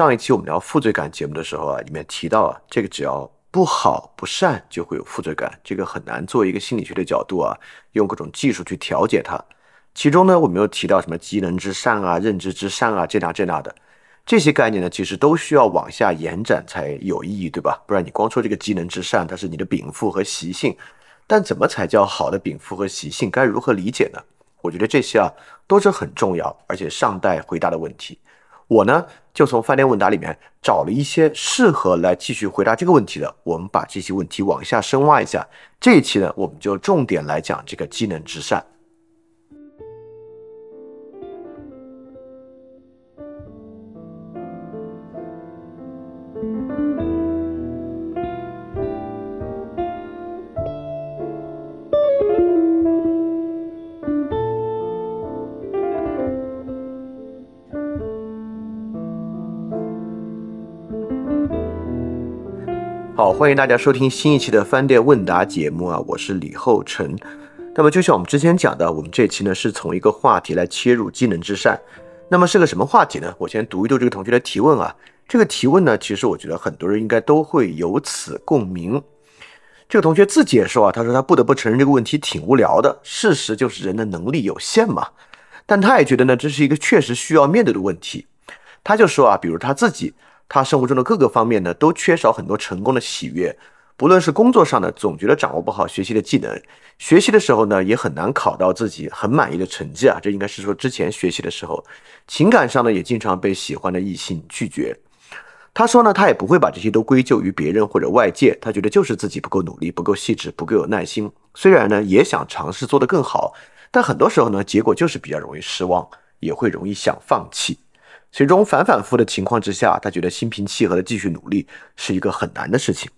上一期我们聊负罪感节目的时候啊，里面提到啊，这个只要不好不善就会有负罪感，这个很难做一个心理学的角度啊，用各种技术去调节它。其中呢，我们又提到什么机能之善啊、认知之善啊，这那这那的这些概念呢，其实都需要往下延展才有意义，对吧？不然你光说这个机能之善，它是你的禀赋和习性，但怎么才叫好的禀赋和习性？该如何理解呢？我觉得这些啊都是很重要，而且尚待回答的问题。我呢就从饭店问答里面找了一些适合来继续回答这个问题的，我们把这些问题往下深挖一下。这一期呢，我们就重点来讲这个机能之善。欢迎大家收听新一期的饭店问答节目啊，我是李厚成。那么就像我们之前讲的，我们这期呢是从一个话题来切入机能之善。那么是个什么话题呢？我先读一读这个同学的提问啊。这个提问呢，其实我觉得很多人应该都会有此共鸣。这个同学自己也说啊，他说他不得不承认这个问题挺无聊的。事实就是人的能力有限嘛。但他也觉得呢，这是一个确实需要面对的问题。他就说啊，比如他自己。他生活中的各个方面呢，都缺少很多成功的喜悦。不论是工作上呢，总觉得掌握不好学习的技能；学习的时候呢，也很难考到自己很满意的成绩啊。这应该是说之前学习的时候，情感上呢，也经常被喜欢的异性拒绝。他说呢，他也不会把这些都归咎于别人或者外界，他觉得就是自己不够努力、不够细致、不够有耐心。虽然呢，也想尝试做得更好，但很多时候呢，结果就是比较容易失望，也会容易想放弃。其中反反复的情况之下，他觉得心平气和的继续努力是一个很难的事情。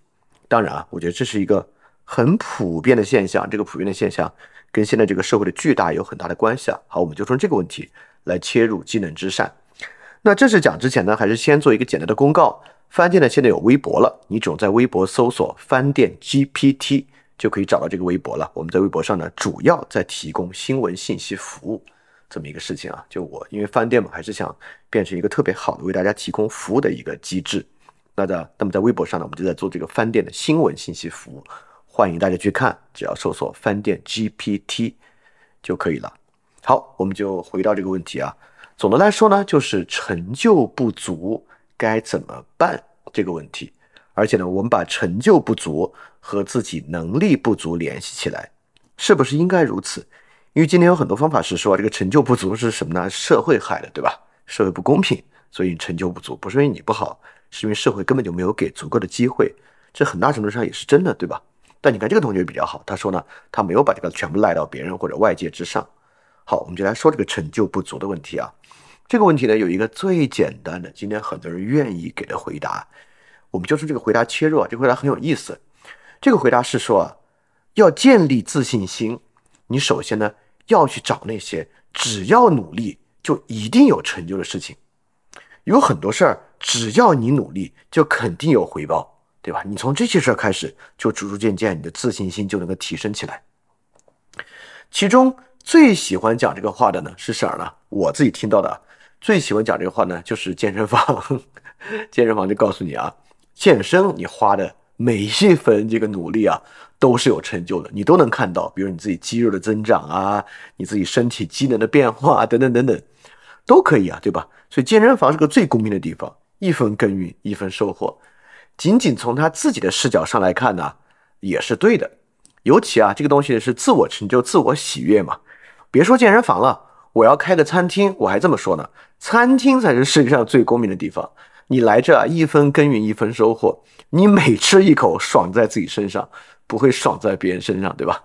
当然啊，我觉得这是一个很普遍的现象。这个普遍的现象跟现在这个社会的巨大有很大的关系啊。好，我们就从这个问题来切入技能之善。那正式讲之前呢，还是先做一个简单的公告。饭店呢现在有微博了，你只用在微博搜索“饭店 GPT” 就可以找到这个微博了。我们在微博上呢，主要在提供新闻信息服务。这么一个事情啊，就我因为饭店嘛，还是想变成一个特别好的为大家提供服务的一个机制。那在，那么在微博上呢，我们就在做这个饭店的新闻信息服务，欢迎大家去看，只要搜索“饭店 GPT” 就可以了。好，我们就回到这个问题啊。总的来说呢，就是成就不足该怎么办这个问题。而且呢，我们把成就不足和自己能力不足联系起来，是不是应该如此？因为今天有很多方法是说这个成就不足是什么呢？社会害的，对吧？社会不公平，所以你成就不足，不是因为你不好，是因为社会根本就没有给足够的机会。这很大程度上也是真的，对吧？但你看这个同学比较好，他说呢，他没有把这个全部赖到别人或者外界之上。好，我们就来说这个成就不足的问题啊。这个问题呢，有一个最简单的，今天很多人愿意给的回答，我们就从这个回答切入啊。这个回答很有意思。这个回答是说啊，要建立自信心，你首先呢。要去找那些只要努力就一定有成就的事情，有很多事儿只要你努力就肯定有回报，对吧？你从这些事儿开始，就逐逐渐渐你的自信心就能够提升起来。其中最喜欢讲这个话的呢是谁呢？我自己听到的最喜欢讲这个话呢就是健身房，健身房就告诉你啊，健身你花的每一分这个努力啊。都是有成就的，你都能看到，比如你自己肌肉的增长啊，你自己身体机能的变化啊等等等等，都可以啊，对吧？所以健身房是个最公平的地方，一分耕耘一分收获。仅仅从他自己的视角上来看呢，也是对的。尤其啊，这个东西是自我成就、自我喜悦嘛。别说健身房了，我要开个餐厅，我还这么说呢，餐厅才是世界上最公平的地方。你来这，一分耕耘一分收获，你每吃一口爽在自己身上。不会爽在别人身上，对吧？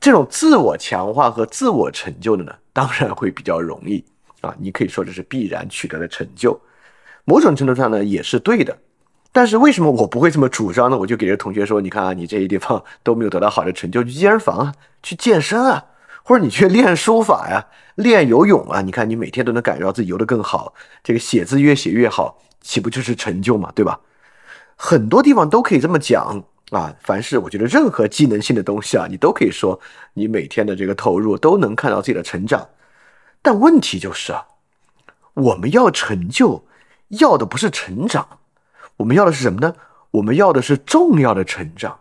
这种自我强化和自我成就的呢，当然会比较容易啊。你可以说这是必然取得的成就，某种程度上呢也是对的。但是为什么我不会这么主张呢？我就给这同学说，你看啊，你这些地方都没有得到好的成就，去健身房啊，去健身啊，或者你去练书法呀，练游泳啊。你看你每天都能感觉到自己游得更好，这个写字越写越好，岂不就是成就嘛，对吧？很多地方都可以这么讲。啊，凡是我觉得任何技能性的东西啊，你都可以说你每天的这个投入都能看到自己的成长。但问题就是啊，我们要成就，要的不是成长，我们要的是什么呢？我们要的是重要的成长。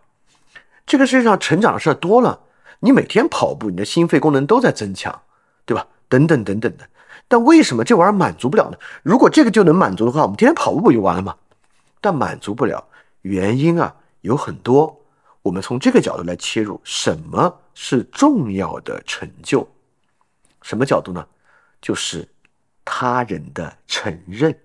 这个世界上成长的事儿多了，你每天跑步，你的心肺功能都在增强，对吧？等等等等的。但为什么这玩意儿满足不了呢？如果这个就能满足的话，我们天天跑步不就完了吗？但满足不了，原因啊有很多。我们从这个角度来切入，什么是重要的成就？什么角度呢？就是他人的承认。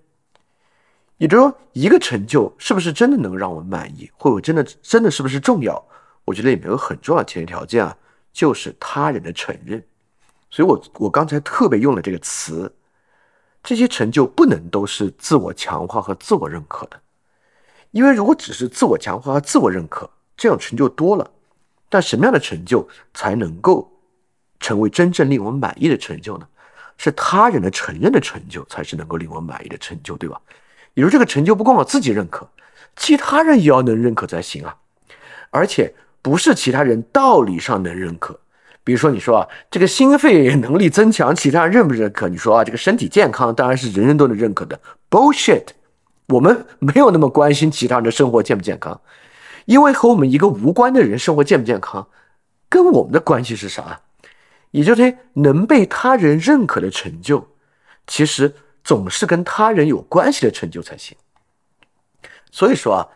也就是说，一个成就是不是真的能让我们满意，或者真的真的是不是重要？我觉得里面有很重要的前提条件啊，就是他人的承认。所以我我刚才特别用了这个词，这些成就不能都是自我强化和自我认可的，因为如果只是自我强化和自我认可，这种成就多了，但什么样的成就才能够成为真正令我们满意的成就呢？是他人的承认的成就才是能够令我满意的成就，对吧？比如这个成就不光我自己认可，其他人也要能认可才行啊，而且不是其他人道理上能认可。比如说你说啊，这个心肺能力增强，其他人认不认可？你说啊，这个身体健康当然是人人都能认可的。Bullshit，我们没有那么关心其他人的生活健不健康。因为和我们一个无关的人生活健不健康，跟我们的关系是啥？也就是能被他人认可的成就，其实总是跟他人有关系的成就才行。所以说啊，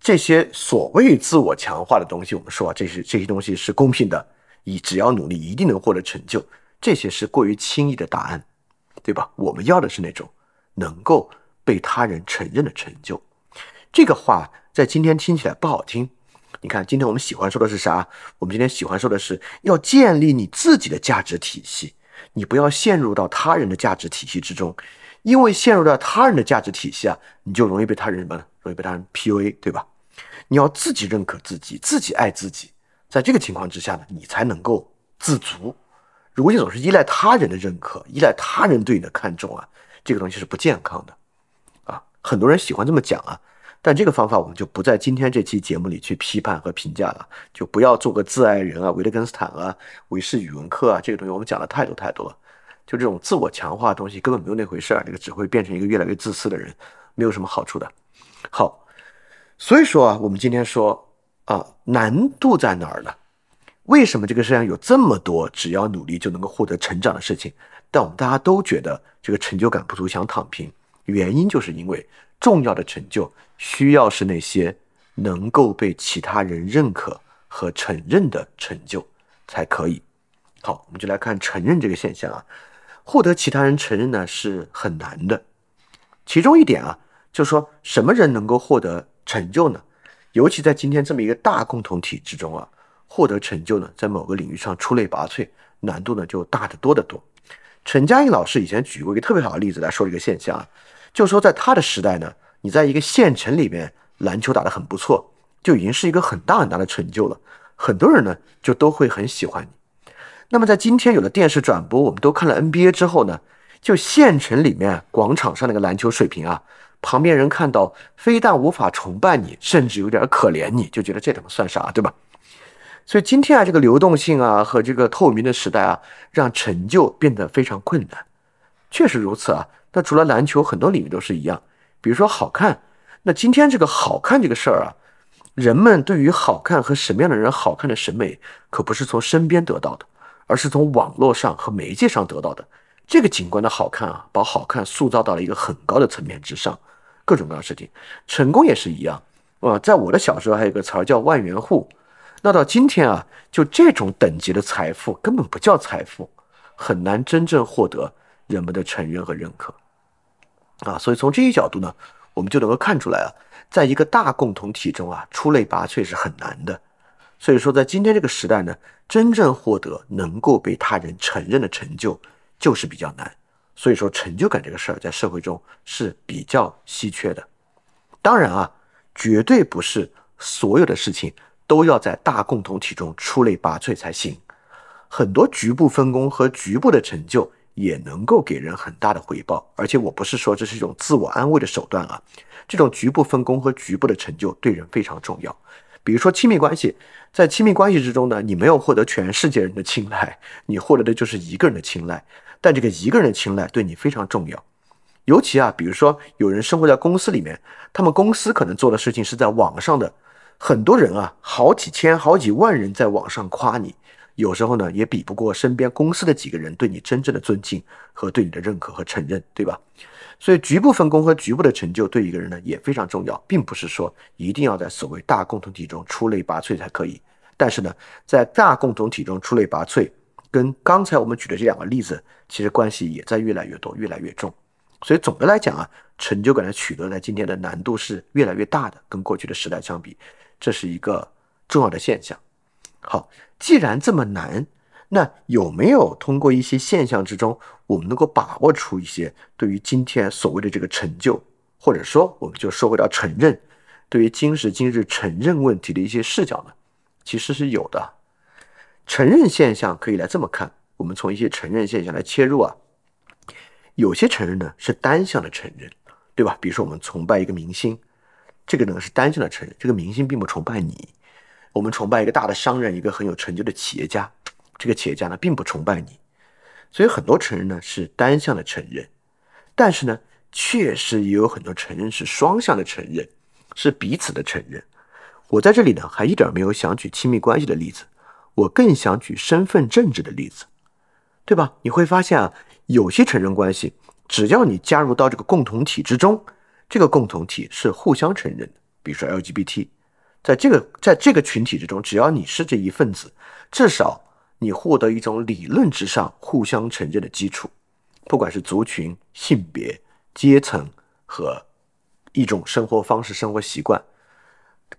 这些所谓自我强化的东西，我们说啊，这些这些东西是公平的，你只要努力一定能获得成就，这些是过于轻易的答案，对吧？我们要的是那种能够被他人承认的成就。这个话。在今天听起来不好听，你看，今天我们喜欢说的是啥？我们今天喜欢说的是要建立你自己的价值体系，你不要陷入到他人的价值体系之中，因为陷入到他人的价值体系啊，你就容易被他人什么？容易被他人 PUA，对吧？你要自己认可自己，自己爱自己，在这个情况之下呢，你才能够自足。如果你总是依赖他人的认可，依赖他人对你的看重啊，这个东西是不健康的啊。很多人喜欢这么讲啊。但这个方法我们就不在今天这期节目里去批判和评价了，就不要做个自爱人啊、维特根斯坦啊、韦氏语文课啊，这个东西我们讲了太多太多了。就这种自我强化的东西根本没有那回事儿，这个只会变成一个越来越自私的人，没有什么好处的。好，所以说啊，我们今天说啊，难度在哪儿呢？为什么这个世界上有这么多只要努力就能够获得成长的事情，但我们大家都觉得这个成就感不足，想躺平？原因就是因为重要的成就。需要是那些能够被其他人认可和承认的成就才可以。好，我们就来看承认这个现象啊。获得其他人承认呢是很难的。其中一点啊，就说什么人能够获得成就呢？尤其在今天这么一个大共同体之中啊，获得成就呢，在某个领域上出类拔萃，难度呢就大得多得多。陈嘉映老师以前举过一个特别好的例子来说这个现象啊，就说在他的时代呢。你在一个县城里面篮球打得很不错，就已经是一个很大很大的成就了。很多人呢就都会很喜欢你。那么在今天有了电视转播，我们都看了 NBA 之后呢，就县城里面广场上那个篮球水平啊，旁边人看到非但无法崇拜你，甚至有点可怜你，就觉得这他妈算啥，对吧？所以今天啊，这个流动性啊和这个透明的时代啊，让成就变得非常困难。确实如此啊。那除了篮球，很多领域都是一样。比如说好看，那今天这个好看这个事儿啊，人们对于好看和什么样的人好看的审美，可不是从身边得到的，而是从网络上和媒介上得到的。这个景观的好看啊，把好看塑造到了一个很高的层面之上。各种各样的事情，成功也是一样啊。在我的小时候，还有个词儿叫万元户。那到今天啊，就这种等级的财富根本不叫财富，很难真正获得人们的承认和认可。啊，所以从这一角度呢，我们就能够看出来啊，在一个大共同体中啊，出类拔萃是很难的。所以说，在今天这个时代呢，真正获得能够被他人承认的成就，就是比较难。所以说，成就感这个事儿在社会中是比较稀缺的。当然啊，绝对不是所有的事情都要在大共同体中出类拔萃才行，很多局部分工和局部的成就。也能够给人很大的回报，而且我不是说这是一种自我安慰的手段啊，这种局部分工和局部的成就对人非常重要。比如说亲密关系，在亲密关系之中呢，你没有获得全世界人的青睐，你获得的就是一个人的青睐，但这个一个人的青睐对你非常重要，尤其啊，比如说有人生活在公司里面，他们公司可能做的事情是在网上的，很多人啊，好几千、好几万人在网上夸你，有时候呢，也比不过身边公司的几个人对你真正的尊敬和对你的认可和承认，对吧？所以局部分工和局部的成就对一个人呢也非常重要，并不是说一定要在所谓大共同体中出类拔萃才可以。但是呢，在大共同体中出类拔萃，跟刚才我们举的这两个例子，其实关系也在越来越多、越来越重。所以总的来讲啊，成就感的取得在今天的难度是越来越大的，跟过去的时代相比，这是一个重要的现象。好，既然这么难。那有没有通过一些现象之中，我们能够把握出一些对于今天所谓的这个成就，或者说我们就说回到承认，对于今时今日承认问题的一些视角呢？其实是有的。承认现象可以来这么看，我们从一些承认现象来切入啊。有些承认呢是单向的承认，对吧？比如说我们崇拜一个明星，这个呢是单向的承认，这个明星并不崇拜你。我们崇拜一个大的商人，一个很有成就的企业家。这个企业家呢，并不崇拜你，所以很多承认呢是单向的承认，但是呢，确实也有很多承认是双向的承认，是彼此的承认。我在这里呢，还一点没有想举亲密关系的例子，我更想举身份政治的例子，对吧？你会发现啊，有些承认关系，只要你加入到这个共同体之中，这个共同体是互相承认的。比如说 LGBT，在这个在这个群体之中，只要你是这一份子，至少。你获得一种理论之上互相承认的基础，不管是族群、性别、阶层和一种生活方式、生活习惯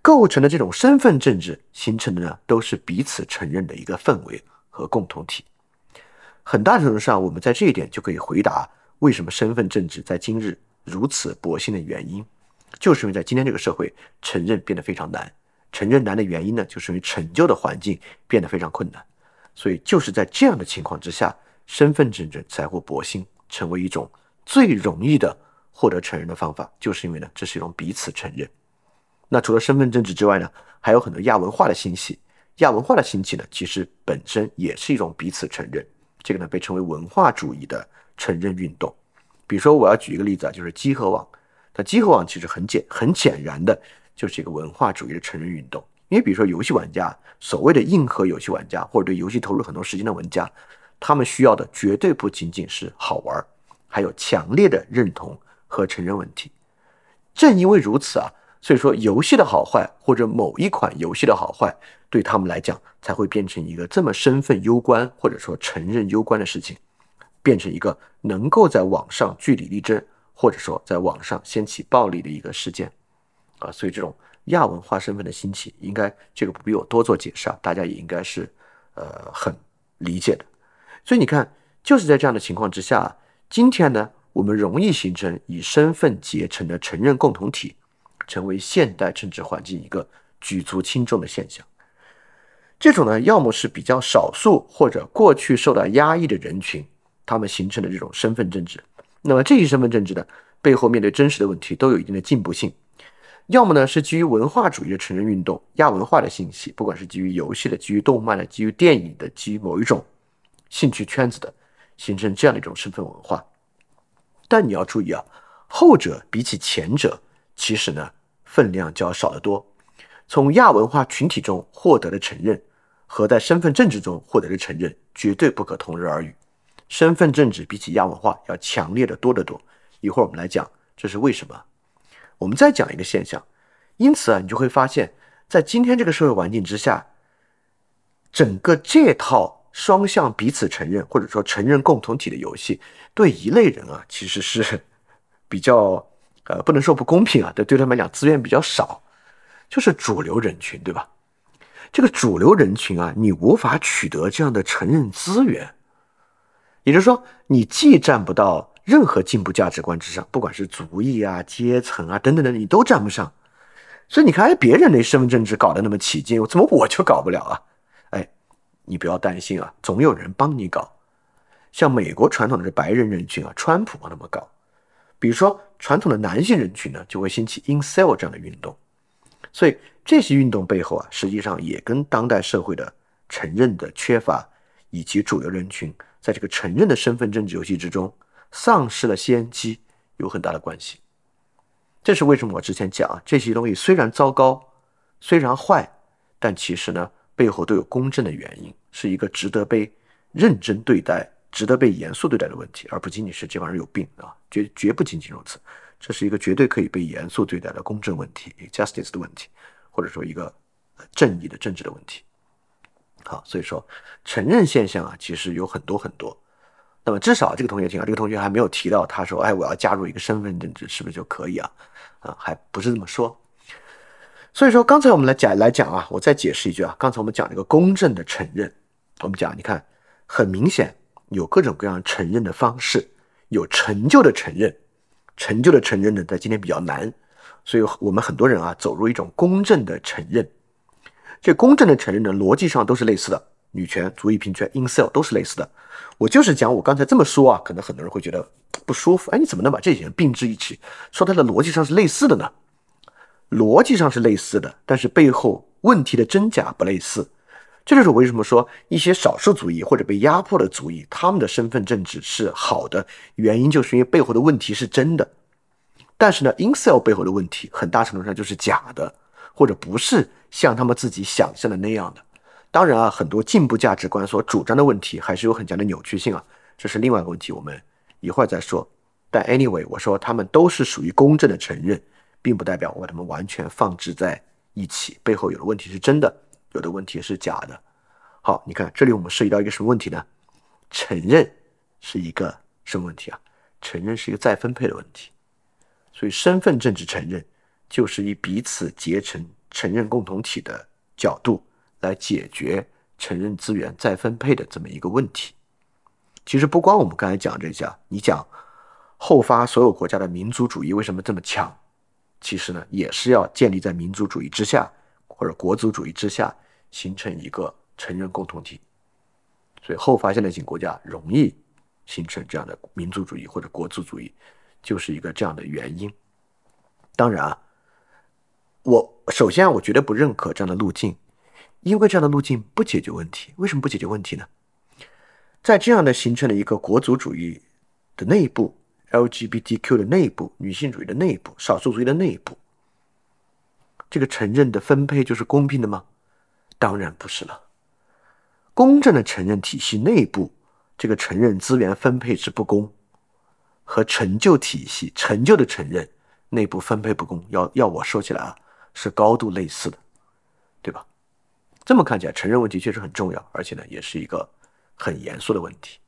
构成的这种身份政治形成的呢，都是彼此承认的一个氛围和共同体。很大程度上，我们在这一点就可以回答为什么身份政治在今日如此薄兴的原因，就是因为在今天这个社会，承认变得非常难。承认难的原因呢，就是因为成就的环境变得非常困难。所以就是在这样的情况之下，身份政治才会薄兴，成为一种最容易的获得承认的方法。就是因为呢，这是一种彼此承认。那除了身份政治之外呢，还有很多亚文化的兴起。亚文化的兴起呢，其实本身也是一种彼此承认。这个呢，被称为文化主义的承认运动。比如说，我要举一个例子啊，就是集合网。那集合网其实很简很显然的，就是一个文化主义的承认运动。因为比如说，游戏玩家，所谓的硬核游戏玩家，或者对游戏投入很多时间的玩家，他们需要的绝对不仅仅是好玩，还有强烈的认同和承认问题。正因为如此啊，所以说游戏的好坏，或者某一款游戏的好坏，对他们来讲，才会变成一个这么身份攸关，或者说承认攸关的事情，变成一个能够在网上据理力争，或者说在网上掀起暴力的一个事件啊。所以这种。亚文化身份的兴起，应该这个不必我多做解释啊，大家也应该是呃很理解的。所以你看，就是在这样的情况之下，今天呢，我们容易形成以身份结成的承认共同体，成为现代政治环境一个举足轻重的现象。这种呢，要么是比较少数或者过去受到压抑的人群，他们形成的这种身份政治。那么这些身份政治呢，背后面对真实的问题，都有一定的进步性。要么呢是基于文化主义的成人运动、亚文化的兴起，不管是基于游戏的、基于动漫的、基于电影的、基于某一种兴趣圈子的，形成这样的一种身份文化。但你要注意啊，后者比起前者，其实呢分量就要少得多。从亚文化群体中获得的承认，和在身份政治中获得的承认，绝对不可同日而语。身份政治比起亚文化要强烈的多得多。一会儿我们来讲这是为什么。我们再讲一个现象，因此啊，你就会发现，在今天这个社会环境之下，整个这套双向彼此承认或者说承认共同体的游戏，对一类人啊，其实是比较呃，不能说不公平啊，对对他们来讲资源比较少，就是主流人群，对吧？这个主流人群啊，你无法取得这样的承认资源，也就是说，你既占不到。任何进步价值观之上，不管是族裔啊、阶层啊等等等，你都占不上。所以你看，哎，别人那身份政治搞得那么起劲，怎么我就搞不了啊？哎，你不要担心啊，总有人帮你搞。像美国传统的白人人群啊，川普那么搞。比如说传统的男性人群呢，就会兴起 incel 这样的运动。所以这些运动背后啊，实际上也跟当代社会的承认的缺乏，以及主流人群在这个承认的身份政治游戏之中。丧失了先机有很大的关系。这是为什么？我之前讲啊，这些东西虽然糟糕，虽然坏，但其实呢，背后都有公正的原因，是一个值得被认真对待、值得被严肃对待的问题，而不仅仅是这帮人有病啊，绝绝不仅仅如此。这是一个绝对可以被严肃对待的公正问题，justice 的问题，或者说一个正义的政治的问题。好，所以说承认现象啊，其实有很多很多。那么至少这个同学听啊，这个同学还没有提到，他说：“哎，我要加入一个身份政治，是不是就可以啊？”啊，还不是这么说。所以说，刚才我们来讲来讲啊，我再解释一句啊，刚才我们讲这个公正的承认，我们讲，你看，很明显有各种各样承认的方式，有成就的承认，成就的承认呢，在今天比较难，所以我们很多人啊，走入一种公正的承认。这公正的承认呢，逻辑上都是类似的，女权、族裔平权、incel 都是类似的。我就是讲，我刚才这么说啊，可能很多人会觉得不舒服。哎，你怎么能把这些人并置一起，说它的逻辑上是类似的呢？逻辑上是类似的，但是背后问题的真假不类似。这就是为什么说一些少数族裔或者被压迫的族裔，他们的身份政治是好的，原因就是因为背后的问题是真的。但是呢，incel 背后的问题很大程度上就是假的，或者不是像他们自己想象的那样的。当然啊，很多进步价值观所主张的问题还是有很强的扭曲性啊，这是另外一个问题，我们一会儿再说。但 anyway，我说他们都是属于公正的承认，并不代表我把他们完全放置在一起，背后有的问题是真的，有的问题是假的。好，你看这里我们涉及到一个什么问题呢？承认是一个什么问题啊？承认是一个再分配的问题，所以身份政治承认就是以彼此结成承认共同体的角度。来解决承认资源再分配的这么一个问题。其实不光我们刚才讲这些，你讲后发所有国家的民族主义为什么这么强？其实呢，也是要建立在民族主义之下或者国族主义之下，形成一个承认共同体。所以后发现代性国家容易形成这样的民族主义或者国族主义，就是一个这样的原因。当然啊，我首先我绝对不认可这样的路径。因为这样的路径不解决问题，为什么不解决问题呢？在这样的形成了一个国族主义的内部，LGBTQ 的内部，女性主义的内部，少数族裔的内部，这个承认的分配就是公平的吗？当然不是了。公正的承认体系内部，这个承认资源分配是不公，和成就体系成就的承认内部分配不公，要要我说起来啊，是高度类似的，对吧？这么看起来，承认问题确实很重要，而且呢，也是一个很严肃的问题。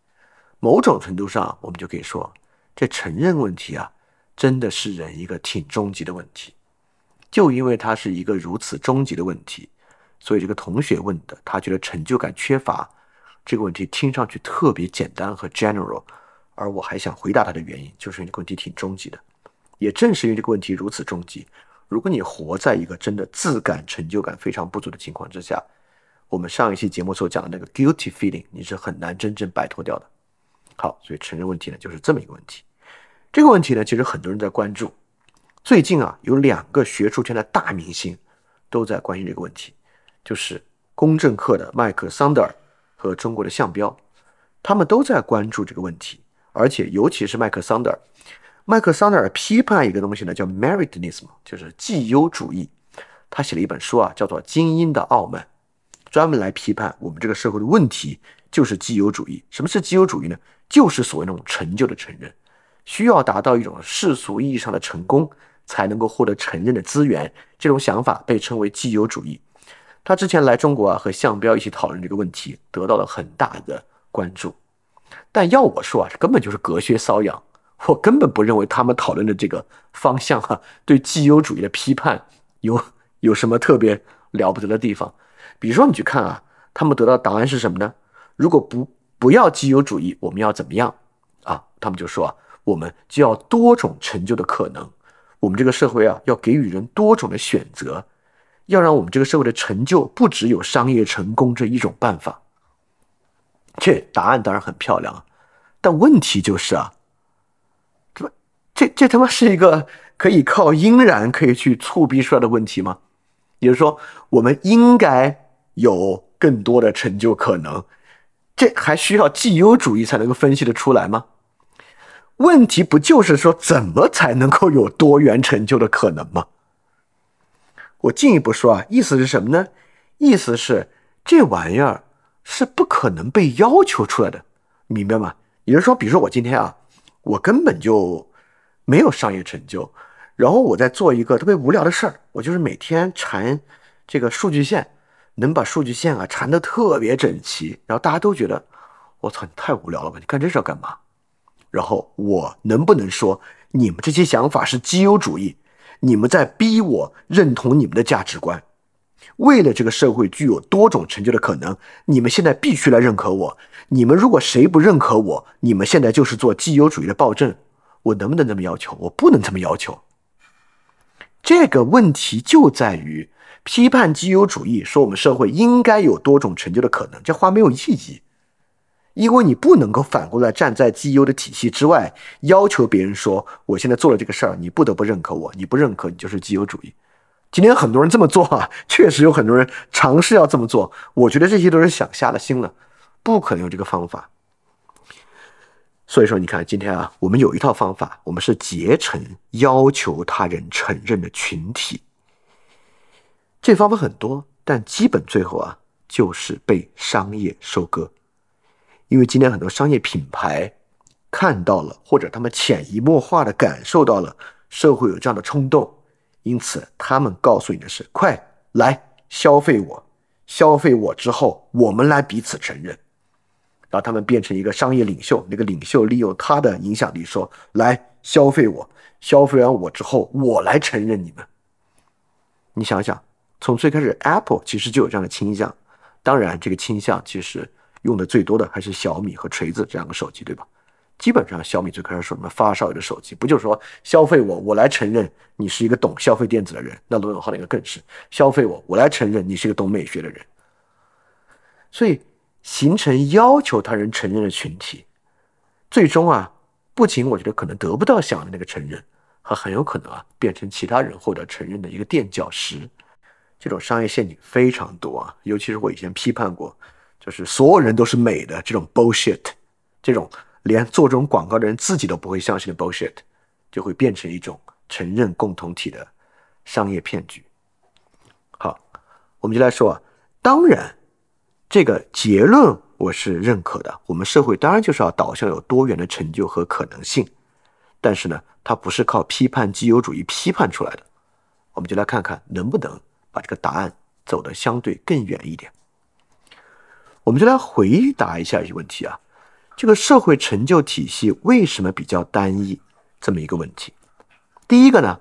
某种程度上，我们就可以说，这承认问题啊，真的是人一个挺终极的问题。就因为它是一个如此终极的问题，所以这个同学问的，他觉得成就感缺乏这个问题，听上去特别简单和 general。而我还想回答他的原因，就是因为这个问题挺终极的。也正是因为这个问题如此终极。如果你活在一个真的自感成就感非常不足的情况之下，我们上一期节目所讲的那个 guilty feeling，你是很难真正摆脱掉的。好，所以承认问题呢，就是这么一个问题。这个问题呢，其实很多人在关注。最近啊，有两个学术圈的大明星都在关心这个问题，就是公正课的麦克桑德尔和中国的项彪，他们都在关注这个问题，而且尤其是麦克桑德尔。麦克桑德尔批判一个东西呢，叫 Meritism，就是绩优主义。他写了一本书啊，叫做《精英的傲慢》，专门来批判我们这个社会的问题，就是绩优主义。什么是绩优主义呢？就是所谓那种成就的承认，需要达到一种世俗意义上的成功，才能够获得承认的资源。这种想法被称为绩优主义。他之前来中国啊，和向彪一起讨论这个问题，得到了很大的关注。但要我说啊，这根本就是隔靴搔痒。我根本不认为他们讨论的这个方向哈，对绩优主义的批判有有什么特别了不得的地方。比如说，你去看啊，他们得到的答案是什么呢？如果不不要绩优主义，我们要怎么样啊？他们就说啊，我们就要多种成就的可能。我们这个社会啊，要给予人多种的选择，要让我们这个社会的成就不只有商业成功这一种办法。这答案当然很漂亮，但问题就是啊。这这他妈是一个可以靠应然可以去促逼出来的问题吗？也就是说，我们应该有更多的成就可能，这还需要绩优主义才能够分析的出来吗？问题不就是说怎么才能够有多元成就的可能吗？我进一步说啊，意思是什么呢？意思是这玩意儿是不可能被要求出来的，明白吗？也就是说，比如说我今天啊，我根本就没有商业成就，然后我在做一个特别无聊的事儿，我就是每天缠这个数据线，能把数据线啊缠得特别整齐，然后大家都觉得我操，你太无聊了吧？你干这事要干嘛？然后我能不能说你们这些想法是基优主义？你们在逼我认同你们的价值观？为了这个社会具有多种成就的可能，你们现在必须来认可我。你们如果谁不认可我，你们现在就是做基优主义的暴政。我能不能这么要求？我不能这么要求。这个问题就在于批判基优主义，说我们社会应该有多种成就的可能，这话没有意义。因为你不能够反过来站在绩优的体系之外，要求别人说我现在做了这个事儿，你不得不认可我。你不认可，你就是绩优主义。今天很多人这么做啊，确实有很多人尝试要这么做。我觉得这些都是想瞎了心了，不可能有这个方法。所以说，你看今天啊，我们有一套方法，我们是结成要求他人承认的群体。这方法很多，但基本最后啊，就是被商业收割。因为今天很多商业品牌看到了，或者他们潜移默化的感受到了社会有这样的冲动，因此他们告诉你的是：快来消费我，消费我之后，我们来彼此承认。然后他们变成一个商业领袖，那个领袖利用他的影响力说：来消费我，消费完我之后，我来承认你们。你想想，从最开始，Apple 其实就有这样的倾向，当然这个倾向其实。用的最多的还是小米和锤子这两个手机，对吧？基本上小米最开始说什么发烧友的手机，不就是说消费我，我来承认你是一个懂消费电子的人。那罗永浩那个更是消费我，我来承认你是一个懂美学的人。所以形成要求他人承认的群体，最终啊，不仅我觉得可能得不到想要的那个承认，还很有可能啊变成其他人获得承认的一个垫脚石。这种商业陷阱非常多啊，尤其是我以前批判过。就是所有人都是美的这种 bullshit，这种连做这种广告的人自己都不会相信的 bullshit，就会变成一种承认共同体的商业骗局。好，我们就来说啊，当然这个结论我是认可的，我们社会当然就是要导向有多元的成就和可能性，但是呢，它不是靠批判基友主义批判出来的。我们就来看看能不能把这个答案走得相对更远一点。我们就来回答一下一些问题啊，这个社会成就体系为什么比较单一？这么一个问题。第一个呢，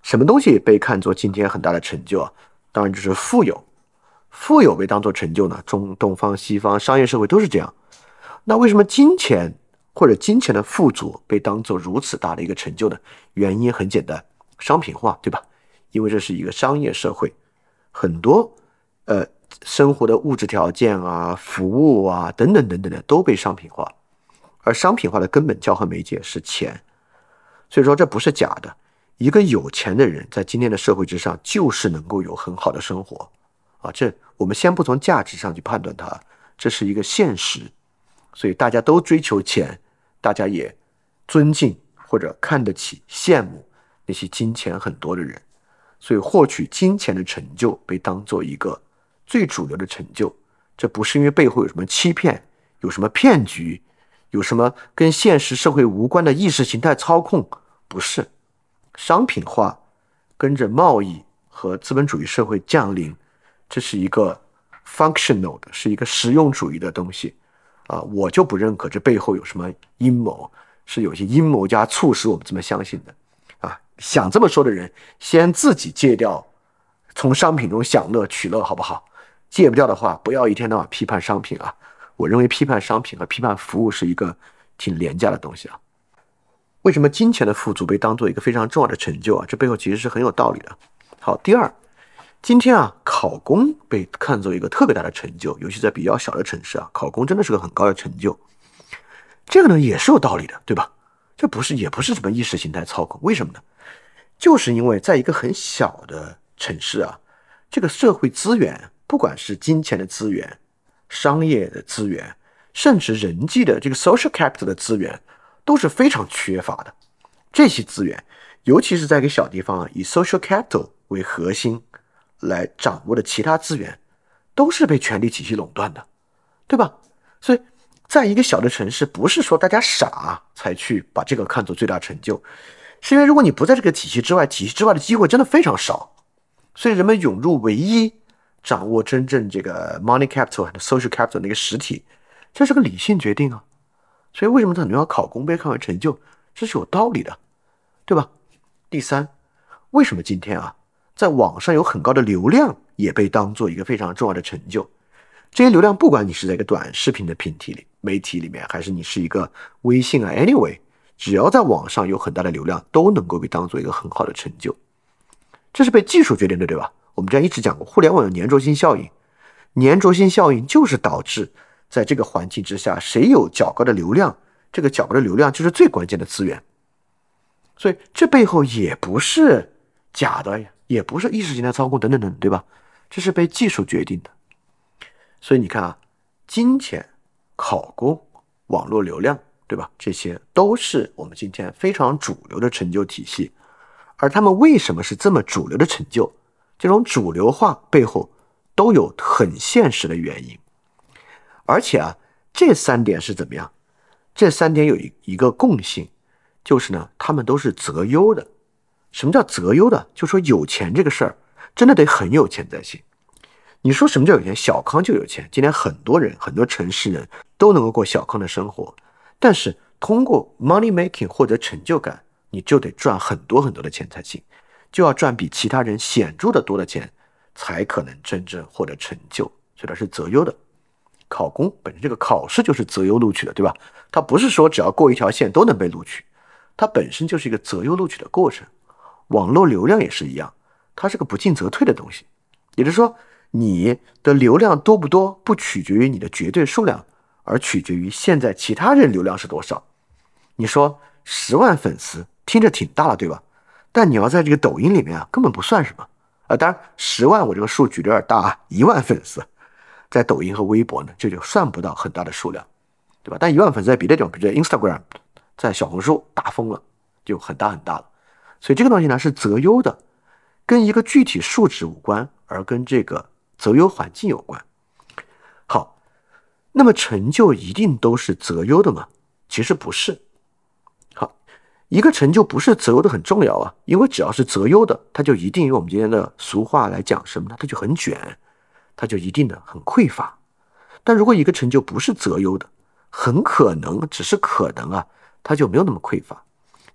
什么东西被看作今天很大的成就啊？当然就是富有，富有被当做成就呢？中东方、西方商业社会都是这样。那为什么金钱或者金钱的富足被当做如此大的一个成就呢？原因很简单，商品化，对吧？因为这是一个商业社会，很多呃。生活的物质条件啊、服务啊等等等等的都被商品化，而商品化的根本交换媒介是钱，所以说这不是假的。一个有钱的人在今天的社会之上就是能够有很好的生活啊，这我们先不从价值上去判断它，这是一个现实。所以大家都追求钱，大家也尊敬或者看得起、羡慕那些金钱很多的人，所以获取金钱的成就被当做一个。最主流的成就，这不是因为背后有什么欺骗，有什么骗局，有什么跟现实社会无关的意识形态操控，不是。商品化跟着贸易和资本主义社会降临，这是一个 functional 的，是一个实用主义的东西啊，我就不认可这背后有什么阴谋，是有些阴谋家促使我们这么相信的啊。想这么说的人，先自己戒掉，从商品中享乐取乐，好不好？戒不掉的话，不要一天到晚批判商品啊！我认为批判商品和批判服务是一个挺廉价的东西啊。为什么金钱的富足被当做一个非常重要的成就啊？这背后其实是很有道理的。好，第二，今天啊，考公被看作一个特别大的成就，尤其在比较小的城市啊，考公真的是个很高的成就。这个呢也是有道理的，对吧？这不是也不是什么意识形态操控，为什么呢？就是因为在一个很小的城市啊，这个社会资源。不管是金钱的资源、商业的资源，甚至人际的这个 social capital 的资源，都是非常缺乏的。这些资源，尤其是在一个小地方，以 social capital 为核心来掌握的其他资源，都是被权力体系垄断的，对吧？所以，在一个小的城市，不是说大家傻才去把这个看作最大成就，是因为如果你不在这个体系之外，体系之外的机会真的非常少，所以人们涌入唯一掌握真正这个 money capital 和 social capital 那个实体，这是个理性决定啊。所以为什么很多人要考公被看为成就？这是有道理的，对吧？第三，为什么今天啊，在网上有很高的流量也被当做一个非常重要的成就？这些流量，不管你是在一个短视频的平体里、媒体里面，还是你是一个微信啊，anyway，只要在网上有很大的流量，都能够被当做一个很好的成就。这是被技术决定的，对吧？我们之前一直讲过，互联网有粘着性效应，粘着性效应就是导致在这个环境之下，谁有较高的流量。这个角的流量就是最关键的资源，所以这背后也不是假的，也不是意识形态操控等等等，对吧？这是被技术决定的。所以你看啊，金钱、考公、网络流量，对吧？这些都是我们今天非常主流的成就体系。而他们为什么是这么主流的成就？这种主流化背后都有很现实的原因。而且啊，这三点是怎么样？这三点有一一个共性，就是呢，他们都是择优的。什么叫择优的？就说有钱这个事儿，真的得很有钱才行。你说什么叫有钱？小康就有钱。今天很多人，很多城市人都能够过小康的生活，但是通过 money making 获得成就感，你就得赚很多很多的钱才行，就要赚比其他人显著的多的钱，才可能真正获得成就。所以它是择优的。考公本身这个考试就是择优录取的，对吧？它不是说只要过一条线都能被录取，它本身就是一个择优录取的过程。网络流量也是一样，它是个不进则退的东西。也就是说，你的流量多不多，不取决于你的绝对数量，而取决于现在其他人流量是多少。你说十万粉丝听着挺大了，对吧？但你要在这个抖音里面啊，根本不算什么啊。当然，十万我这个数举的有点大啊，一万粉丝。在抖音和微博呢，这就算不到很大的数量，对吧？但一万粉丝在别的地方，比如 Instagram，在小红书大疯了，就很大很大了。所以这个东西呢是择优的，跟一个具体数值无关，而跟这个择优环境有关。好，那么成就一定都是择优的吗？其实不是。一个成就不是择优的很重要啊，因为只要是择优的，它就一定用我们今天的俗话来讲什么呢？它就很卷。它就一定的很匮乏，但如果一个成就不是择优的，很可能只是可能啊，它就没有那么匮乏。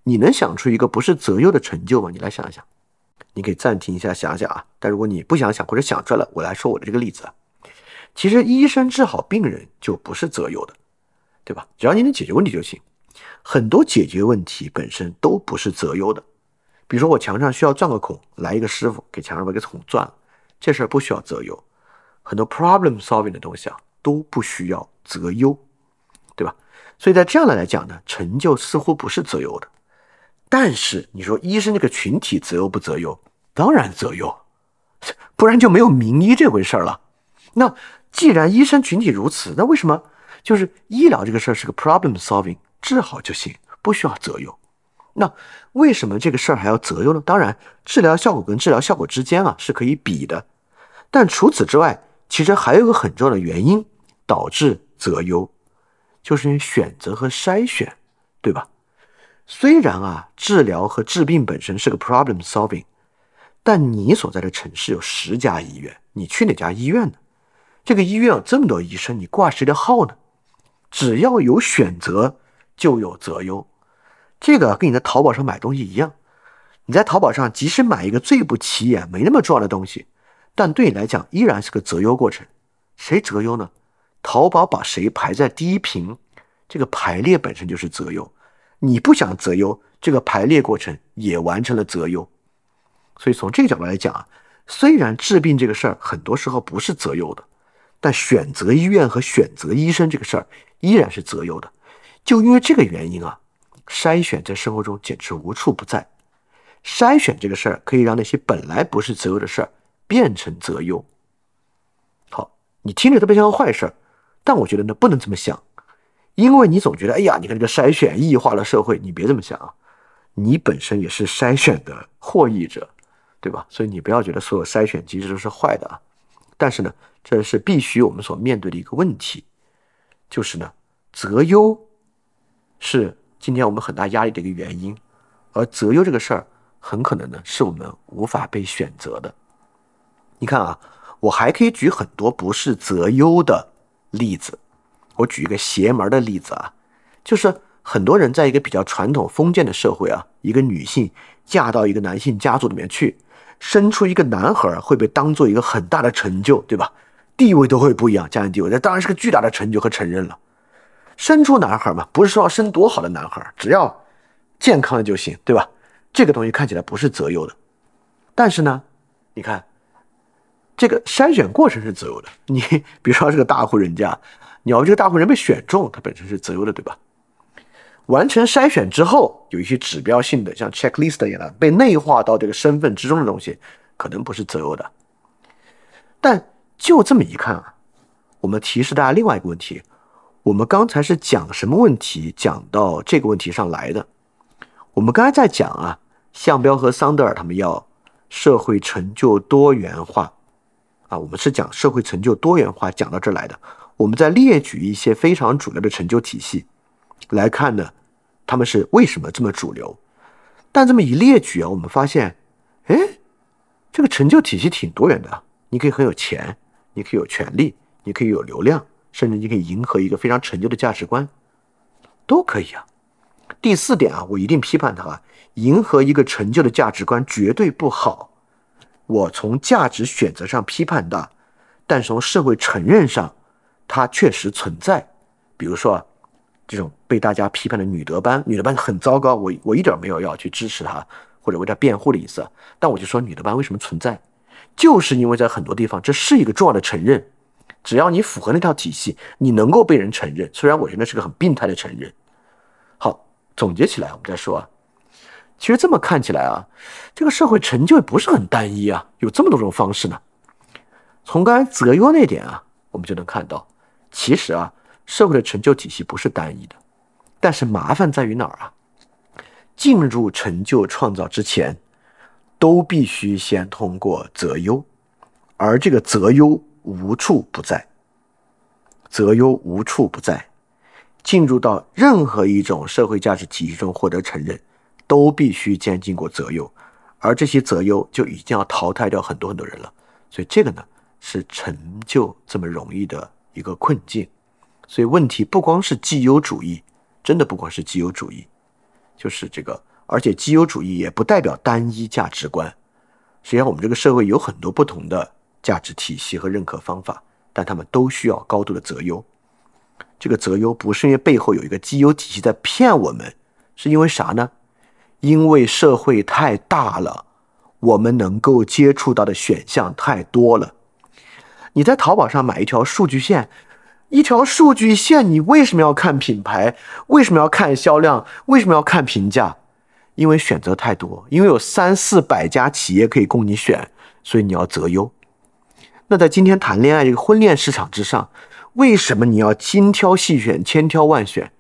你能想出一个不是择优的成就吗？你来想一想，你可以暂停一下想想啊。但如果你不想想或者想出来了，我来说我的这个例子啊。其实医生治好病人就不是择优的，对吧？只要你能解决问题就行。很多解决问题本身都不是择优的，比如说我墙上需要钻个孔，来一个师傅给墙上把个孔钻了，这事儿不需要择优。很多 problem solving 的东西啊都不需要择优，对吧？所以在这样的来讲呢，成就似乎不是择优的。但是你说医生这个群体择优不择优？当然择优，不然就没有名医这回事儿了。那既然医生群体如此，那为什么就是医疗这个事儿是个 problem solving，治好就行，不需要择优？那为什么这个事儿还要择优呢？当然，治疗效果跟治疗效果之间啊是可以比的，但除此之外。其实还有个很重要的原因导致择优，就是因为选择和筛选，对吧？虽然啊，治疗和治病本身是个 problem solving，但你所在的城市有十家医院，你去哪家医院呢？这个医院有这么多医生，你挂谁的号呢？只要有选择，就有择优。这个跟你在淘宝上买东西一样，你在淘宝上即使买一个最不起眼、没那么重要的东西。但对你来讲依然是个择优过程，谁择优呢？淘宝把谁排在第一屏，这个排列本身就是择优。你不想择优，这个排列过程也完成了择优。所以从这个角度来讲啊，虽然治病这个事儿很多时候不是择优的，但选择医院和选择医生这个事儿依然是择优的。就因为这个原因啊，筛选在生活中简直无处不在。筛选这个事儿可以让那些本来不是择优的事儿。变成择优，好，你听着特别像个坏事儿，但我觉得呢，不能这么想，因为你总觉得，哎呀，你看这个筛选异化了社会，你别这么想啊，你本身也是筛选的获益者，对吧？所以你不要觉得所有筛选机制都是坏的啊。但是呢，这是必须我们所面对的一个问题，就是呢，择优是今天我们很大压力的一个原因，而择优这个事儿很可能呢是我们无法被选择的。你看啊，我还可以举很多不是择优的例子，我举一个邪门的例子啊，就是很多人在一个比较传统封建的社会啊，一个女性嫁到一个男性家族里面去。生出一个男孩会被当做一个很大的成就，对吧？地位都会不一样，家庭地位，这当然是个巨大的成就和承认了。生出男孩嘛，不是说要生多好的男孩，只要健康的就行，对吧？这个东西看起来不是择优的，但是呢，你看这个筛选过程是择优的。你 比如说这个大户人家，你要这个大户人被选中，他本身是择优的，对吧？完成筛选之后，有一些指标性的，像 checklist 一样的被内化到这个身份之中的东西，可能不是择优的。但就这么一看啊，我们提示大家另外一个问题：我们刚才是讲什么问题讲到这个问题上来的？我们刚才在讲啊，向彪和桑德尔他们要社会成就多元化啊，我们是讲社会成就多元化讲到这儿来的。我们在列举一些非常主流的成就体系。来看呢，他们是为什么这么主流？但这么一列举啊，我们发现，哎，这个成就体系挺多元的。你可以很有钱，你可以有权利，你可以有流量，甚至你可以迎合一个非常陈旧的价值观，都可以啊。第四点啊，我一定批判他啊，迎合一个陈旧的价值观绝对不好。我从价值选择上批判他，但从社会承认上，它确实存在。比如说。这种被大家批判的女德班，女德班很糟糕，我我一点没有要去支持她或者为她辩护的意思，但我就说女德班为什么存在，就是因为在很多地方这是一个重要的承认，只要你符合那套体系，你能够被人承认，虽然我觉得是个很病态的承认。好，总结起来我们再说啊，其实这么看起来啊，这个社会成就也不是很单一啊，有这么多种方式呢。从刚才择优那点啊，我们就能看到，其实啊。社会的成就体系不是单一的，但是麻烦在于哪儿啊？进入成就创造之前，都必须先通过择优，而这个择优无处不在。择优无处不在，进入到任何一种社会价值体系中获得承认，都必须先经过择优，而这些择优就已经要淘汰掉很多很多人了。所以这个呢，是成就这么容易的一个困境。所以问题不光是绩优主义，真的不光是绩优主义，就是这个，而且绩优主义也不代表单一价值观。实际上，我们这个社会有很多不同的价值体系和认可方法，但他们都需要高度的择优。这个择优不是因为背后有一个绩优体系在骗我们，是因为啥呢？因为社会太大了，我们能够接触到的选项太多了。你在淘宝上买一条数据线。一条数据线，你为什么要看品牌？为什么要看销量？为什么要看评价？因为选择太多，因为有三四百家企业可以供你选，所以你要择优。那在今天谈恋爱这个婚恋市场之上，为什么你要精挑细选、千挑万选？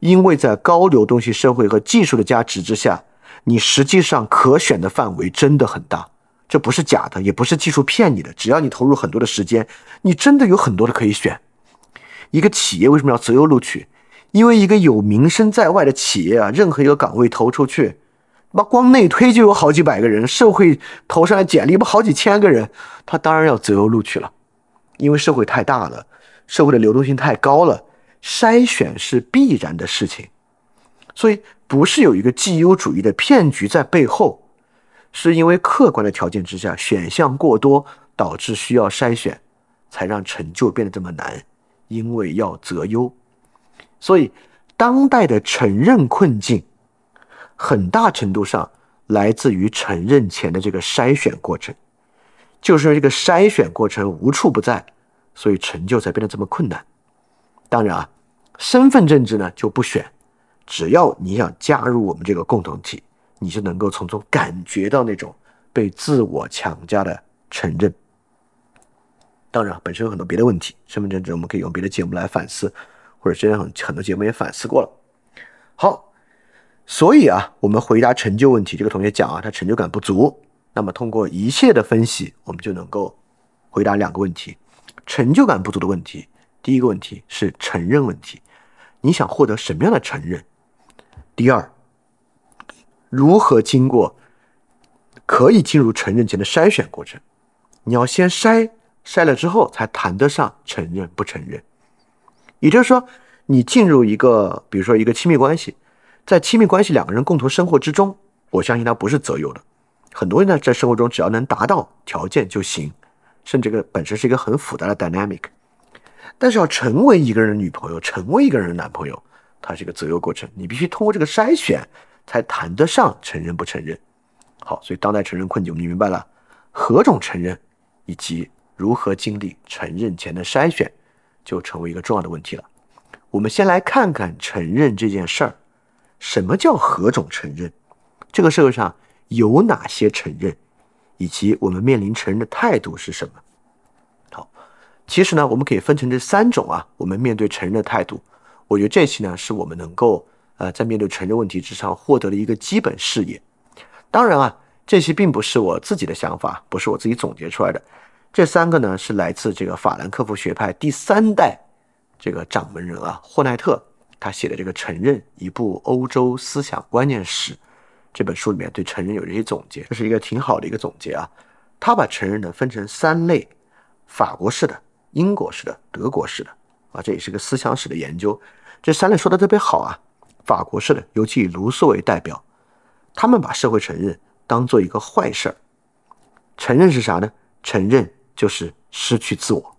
因为在高流动性社会和技术的加持之下，你实际上可选的范围真的很大。这不是假的，也不是技术骗你的。只要你投入很多的时间，你真的有很多的可以选。一个企业为什么要择优录取？因为一个有名声在外的企业啊，任何一个岗位投出去，那光内推就有好几百个人，社会投上来简历不好几千个人，他当然要择优录取了。因为社会太大了，社会的流动性太高了，筛选是必然的事情。所以不是有一个绩优主义的骗局在背后，是因为客观的条件之下选项过多，导致需要筛选，才让成就变得这么难。因为要择优，所以当代的承认困境，很大程度上来自于承认前的这个筛选过程。就是因为这个筛选过程无处不在，所以成就才变得这么困难。当然啊，身份政治呢就不选，只要你想加入我们这个共同体，你就能够从中感觉到那种被自我强加的承认。当然，本身有很多别的问题，身份证治我们可以用别的节目来反思。或者之前很很多节目也反思过了。好，所以啊，我们回答成就问题，这个同学讲啊，他成就感不足。那么通过一切的分析，我们就能够回答两个问题：成就感不足的问题。第一个问题是承认问题，你想获得什么样的承认？第二，如何经过可以进入承认前的筛选过程？你要先筛筛了之后，才谈得上承认不承认。也就是说，你进入一个，比如说一个亲密关系，在亲密关系两个人共同生活之中，我相信它不是择优的。很多人呢，在生活中只要能达到条件就行，甚至这个本身是一个很复杂的 dynamic。但是要成为一个人的女朋友，成为一个人的男朋友，它是一个择优过程，你必须通过这个筛选，才谈得上承认不承认。好，所以当代承认困境，你明白了何种承认，以及如何经历承认前的筛选，就成为一个重要的问题了。我们先来看看承认这件事儿，什么叫何种承认？这个社会上。有哪些承认，以及我们面临承认的态度是什么？好，其实呢，我们可以分成这三种啊。我们面对承认的态度，我觉得这期呢，是我们能够呃在面对承认问题之上获得的一个基本视野。当然啊，这些并不是我自己的想法，不是我自己总结出来的。这三个呢，是来自这个法兰克福学派第三代这个掌门人啊，霍奈特他写的这个《承认：一部欧洲思想观念史》。这本书里面对承认有这些总结，这是一个挺好的一个总结啊。他把承认呢分成三类：法国式的、英国式的、德国式的啊。这也是个思想史的研究。这三类说的特别好啊。法国式的，尤其以卢梭为代表，他们把社会承认当做一个坏事儿。承认是啥呢？承认就是失去自我。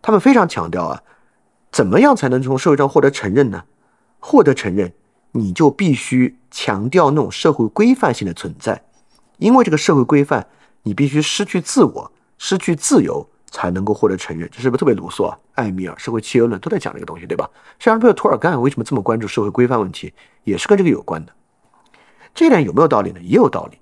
他们非常强调啊，怎么样才能从社会上获得承认呢？获得承认。你就必须强调那种社会规范性的存在，因为这个社会规范，你必须失去自我、失去自由，才能够获得承认。这是不是特别卢梭啊？艾米尔《社会契约论》都在讲这个东西，对吧？像贝尔图尔干为什么这么关注社会规范问题，也是跟这个有关的。这点有没有道理呢？也有道理。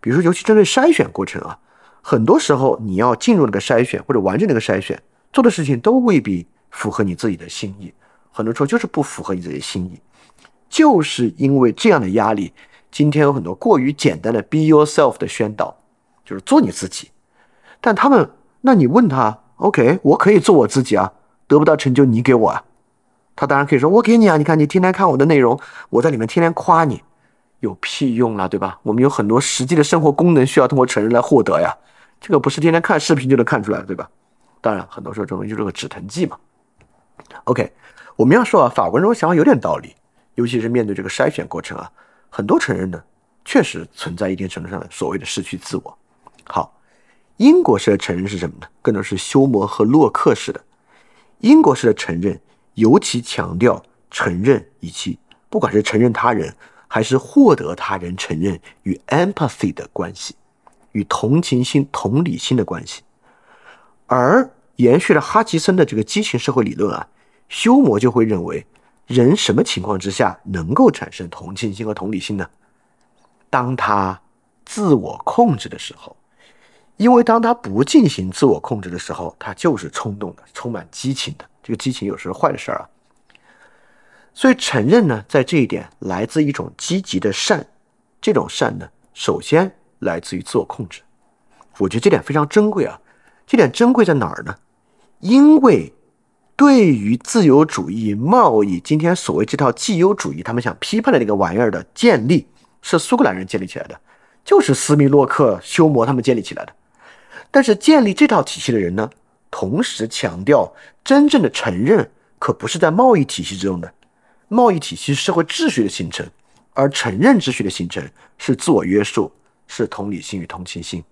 比如说，尤其针对筛选过程啊，很多时候你要进入那个筛选或者完成那个筛选，做的事情都未必符合你自己的心意，很多时候就是不符合你自己的心意。就是因为这样的压力，今天有很多过于简单的 “be yourself” 的宣导，就是做你自己。但他们，那你问他，OK，我可以做我自己啊，得不到成就你给我啊？他当然可以说，我给你啊，你看你天天看我的内容，我在里面天天夸你，有屁用啊，对吧？我们有很多实际的生活功能需要通过成人来获得呀，这个不是天天看视频就能看出来，对吧？当然，很多时候这东西就是个止疼剂嘛。OK，我们要说啊，法国人的想法有点道理。尤其是面对这个筛选过程啊，很多承认呢，确实存在一定程度上的所谓的失去自我。好，英国式的承认是什么呢？更多是休谟和洛克式的。英国式的承认尤其强调承认以及不管是承认他人还是获得他人承认与 empathy 的关系，与同情心、同理心的关系。而延续了哈奇森的这个激情社会理论啊，休谟就会认为。人什么情况之下能够产生同情心和同理心呢？当他自我控制的时候，因为当他不进行自我控制的时候，他就是冲动的、充满激情的。这个激情有时候坏的事儿啊。所以承认呢，在这一点来自一种积极的善，这种善呢，首先来自于自我控制。我觉得这点非常珍贵啊。这点珍贵在哪儿呢？因为。对于自由主义贸易，今天所谓这套自由主义，他们想批判的那个玩意儿的建立，是苏格兰人建立起来的，就是斯密洛克、休谟他们建立起来的。但是建立这套体系的人呢，同时强调，真正的承认可不是在贸易体系之中的，贸易体系是社会秩序的形成，而承认秩序的形成是自我约束，是同理心与同情心。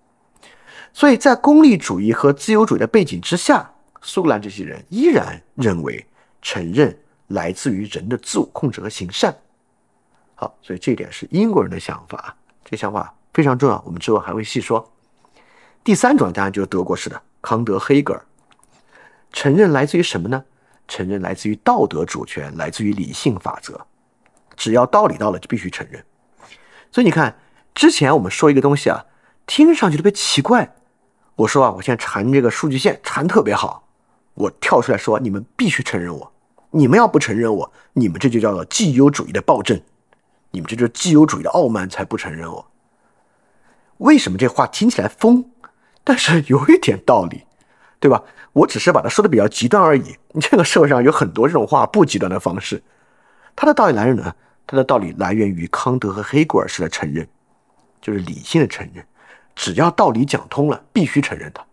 所以在功利主义和自由主义的背景之下。苏格兰这些人依然认为，承认来自于人的自我控制和行善。好，所以这一点是英国人的想法，这想法非常重要。我们之后还会细说。第三种当然就是德国式的康德、黑格尔，承认来自于什么呢？承认来自于道德主权，来自于理性法则。只要道理到了，就必须承认。所以你看，之前我们说一个东西啊，听上去特别奇怪。我说啊，我现在缠这个数据线缠特别好。我跳出来说，你们必须承认我，你们要不承认我，你们这就叫做绩优主义的暴政，你们这就是既有主义的傲慢，才不承认我。为什么这话听起来疯？但是有一点道理，对吧？我只是把它说的比较极端而已。这个社会上有很多这种话不极端的方式。它的道理来源呢？它的道理来源于康德和黑格尔式的承认，就是理性的承认。只要道理讲通了，必须承认它，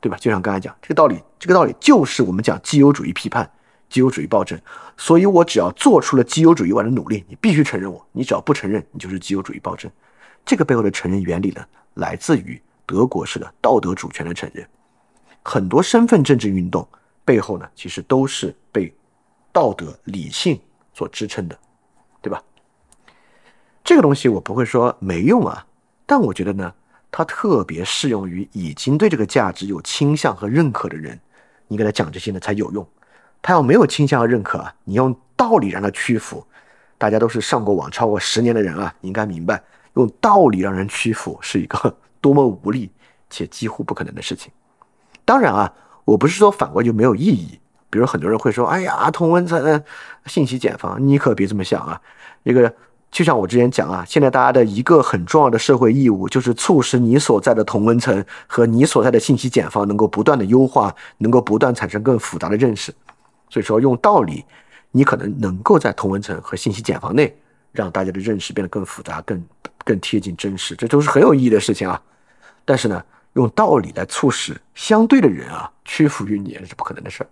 对吧？就像刚才讲这个道理，这个道理就是我们讲既有主义批判、既有主义暴政。所以我只要做出了既有主义外的努力，你必须承认我。你只要不承认，你就是既有主义暴政。这个背后的承认原理呢，来自于德国式的道德主权的承认。很多身份政治运动背后呢，其实都是被道德理性所支撑的，对吧？这个东西我不会说没用啊，但我觉得呢，它特别适用于已经对这个价值有倾向和认可的人。你给他讲这些呢才有用。他要没有倾向和认可啊，你用道理让他屈服。大家都是上过网超过十年的人啊，你应该明白。用道理让人屈服是一个 多么无力且几乎不可能的事情。当然啊，我不是说反过就没有意义。比如很多人会说：“哎呀，同温层信息茧房，你可别这么想啊。”这个就像我之前讲啊，现在大家的一个很重要的社会义务就是促使你所在的同温层和你所在的信息茧房能够不断的优化，能够不断产生更复杂的认识。所以说，用道理，你可能能够在同温层和信息茧房内让大家的认识变得更复杂、更。更贴近真实，这都是很有意义的事情啊。但是呢，用道理来促使相对的人啊屈服于你，那是不可能的事儿。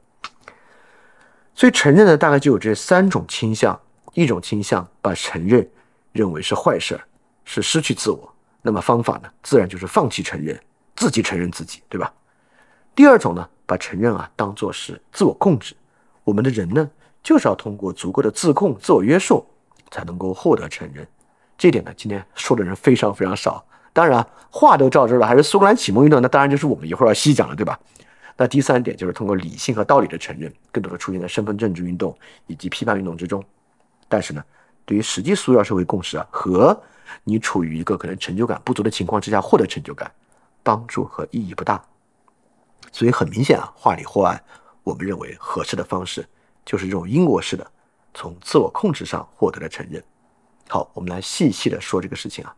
所以承认呢，大概就有这三种倾向：一种倾向把承认认为是坏事儿，是失去自我。那么方法呢，自然就是放弃承认，自己承认自己，对吧？第二种呢，把承认啊当做是自我控制。我们的人呢，就是要通过足够的自控、自我约束，才能够获得承认。这点呢，今天说的人非常非常少。当然，话都照这了，还是苏格兰启蒙运动，那当然就是我们一会儿要细讲了，对吧？那第三点就是通过理性和道理的承认，更多的出现在身份政治运动以及批判运动之中。但是呢，对于实际塑造社会共识啊，和你处于一个可能成就感不足的情况之下获得成就感，帮助和意义不大。所以很明显啊，话里或外，我们认为合适的方式就是这种英国式的，从自我控制上获得了承认。好，我们来细细的说这个事情啊。